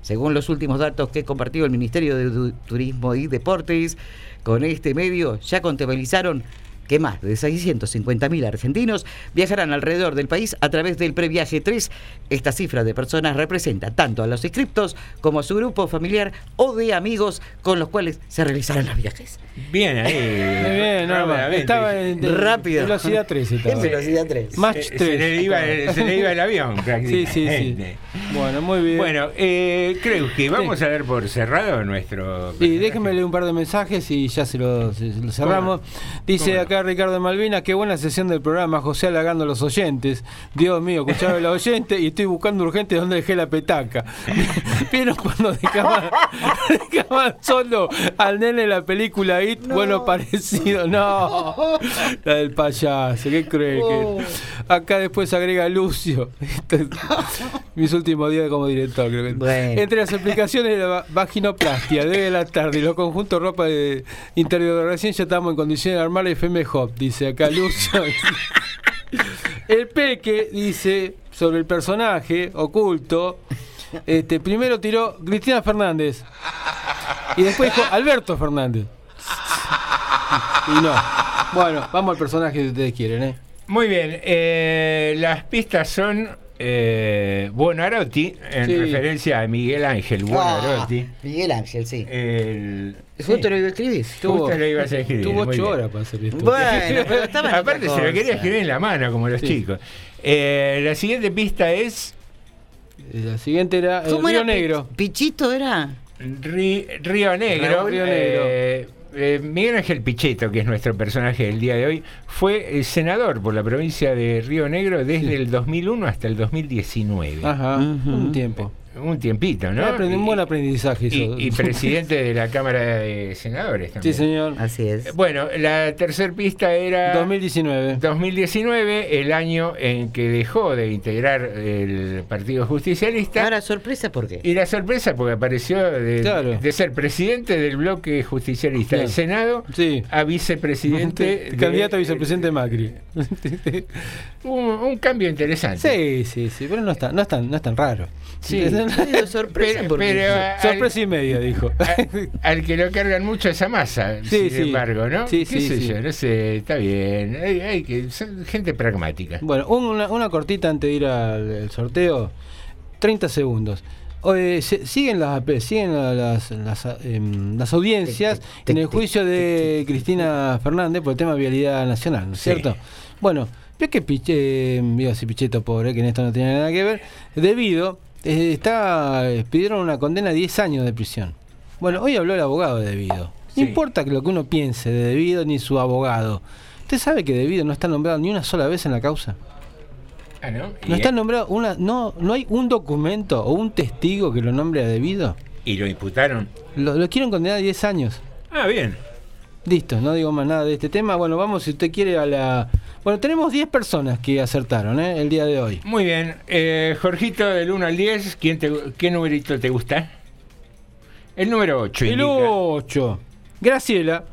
Según los últimos datos que compartió el Ministerio de Turismo y Deportes, con este medio ya contabilizaron que más de 650.000 argentinos viajarán alrededor del país a través del Previaje 3. Esta cifra de personas representa tanto a los inscriptos como a su grupo familiar o de amigos con los cuales se realizarán los viajes.
Bien ahí.
Muy bien, Norma. Estaba en de-
Rápido.
velocidad 3. Estaba.
En velocidad 3.
Match
Se-
3.
Se le, iba, se le iba el avión <laughs>
Sí,
prácticamente.
sí, sí. Bueno, muy bien.
Bueno, eh, creo que vamos a dar por cerrado nuestro...
Y déjenme leer un par de mensajes y ya se lo, se- se lo cerramos. Dice
¿Cómo no?
Acá Ricardo Malvina, qué buena sesión del programa, José halagando a los oyentes. Dios mío, escuchaba a los oyentes y estoy buscando urgente dónde dejé la petaca. <laughs> ¿Vieron cuando dejaban, <laughs> dejaban solo al nene en la película It? Bueno, parecido, no. La del payaso, qué cruel. que- Acá después agrega Lucio. Mis últimos días como director, creo que.
Bueno.
Entre las explicaciones de la va- vaginoplastia, de la tarde y los conjuntos ropa de interior de recién ya estamos en condiciones de armar FM Hop, dice acá Lucio. <laughs> el Peque dice sobre el personaje oculto. Este, primero tiró Cristina Fernández y después dijo Alberto Fernández. Y no. Bueno, vamos al personaje que ustedes quieren, ¿eh?
Muy bien, eh, las pistas son eh, Buonarroti, en
Sí.
referencia a Miguel Ángel
Ah,
Buonarroti.
Miguel Ángel, sí.
El,
¿Justo lo iba a escribir?
Justo lo ibas a escribir.
Tuvo ocho horas para hacer esto.
Bueno, <laughs> pero estaba
Aparte se lo quería escribir en la mano, como los
Sí.
chicos. Eh, la siguiente pista es
La siguiente era el
¿Cómo
Río
era?
Negro.
¿Pichito era?
Río Negro.
Río Negro.
eh, eh, Miguel Ángel Pichetto, que es nuestro personaje del día de hoy, fue eh, senador por la provincia de Río Negro desde el 2001 hasta el 2019.
Ajá, un tiempo.
Un tiempito, ¿no?
Aprendí un buen aprendizaje.
y,
eso.
y <laughs> presidente de la Cámara de Senadores
Sí,
también.
señor.
Así es.
Bueno, la tercer pista era
2019.
2019, el año en que dejó de integrar el Partido Justicialista.
Ahora, sorpresa, ¿por qué?
Y la sorpresa porque apareció de,
Claro.
de ser presidente del bloque justicialista del. Senado
Sí.
a vicepresidente. de- <laughs>
Candidato a vicepresidente Macri. <laughs>
Un, un cambio interesante.
Sí, sí, sí, pero no es tan, no es tan, no es tan raro.
Sí.
Digo, sorpresa,
Pero,
porque
pero a-
Sorpresa y media, dijo.
al, al que lo cargan mucho esa masa,
Sí,
sin
sí.
embargo, ¿no?
Sí,
¿Qué
sí,
sé
sí.
yo? No sé, está bien. Hay, hay que, son gente pragmática.
Bueno, una, una cortita antes de ir al, al sorteo. 30 segundos. eh, se- siguen las siguen la- las, las, em, las audiencias en el juicio de Cristina Fernández por el tema de vialidad nacional, ¿no es
Sí.
cierto? Bueno, veo que Piche, iba a decir Pichetto pobre, que en esto no tiene nada que ver, debido, eh, está, eh, pidieron una condena de 10 años de prisión. Bueno, hoy habló el abogado de debido. No importa que lo que uno piense de debido ni su abogado. ¿Usted sabe que debido no está nombrado ni una sola vez en la causa?
Ah, ¿no?
No está nombrado una, no, no hay un documento o un testigo que lo nombre a debido.
¿Y lo imputaron?
Lo, lo quieren condenar a 10 años.
Ah, bien.
Listo, no digo más nada de este tema. Bueno, vamos si usted quiere a la... Bueno, tenemos 10 personas que acertaron ¿eh? el día de hoy.
Muy bien. Eh, Jorgito, del 1 al 10, ¿quién te, ¿qué numerito te gusta? El número 8.
El 8. Graciela.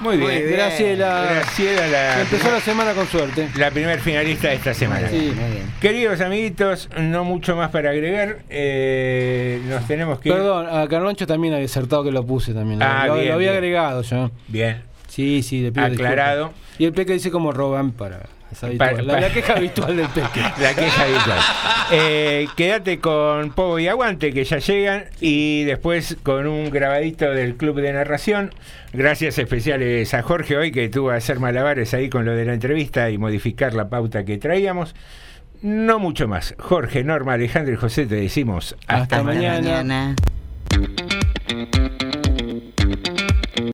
Muy bien.
Graciela.
Graciela, la,
Empezó la semana con suerte.
la primer finalista de esta semana.
Sí.
Queridos amiguitos, no mucho más para agregar. Eh, nos tenemos que. ir.
Perdón, a Carloncho también había acertado que lo puse también. Lo-
Ah,
lo,
bien,
lo había
bien.
agregado yo.
Bien.
Sí, sí, le pido
Aclarado.
disculpas. Y el Peque dice como roban para... es habitual.
Para-
la,
para-
la queja habitual del <laughs> Peque.
La queja habitual. Eh, quédate con Pogo y Aguante, que ya llegan, y después con un grabadito del Club de Narración. Gracias especiales a Jorge hoy, que tuvo que hacer malabares ahí con lo de la entrevista y modificar la pauta que traíamos. No mucho más. Jorge, Norma, Alejandro y José te decimos hasta,
Hasta mañana.
Mañana.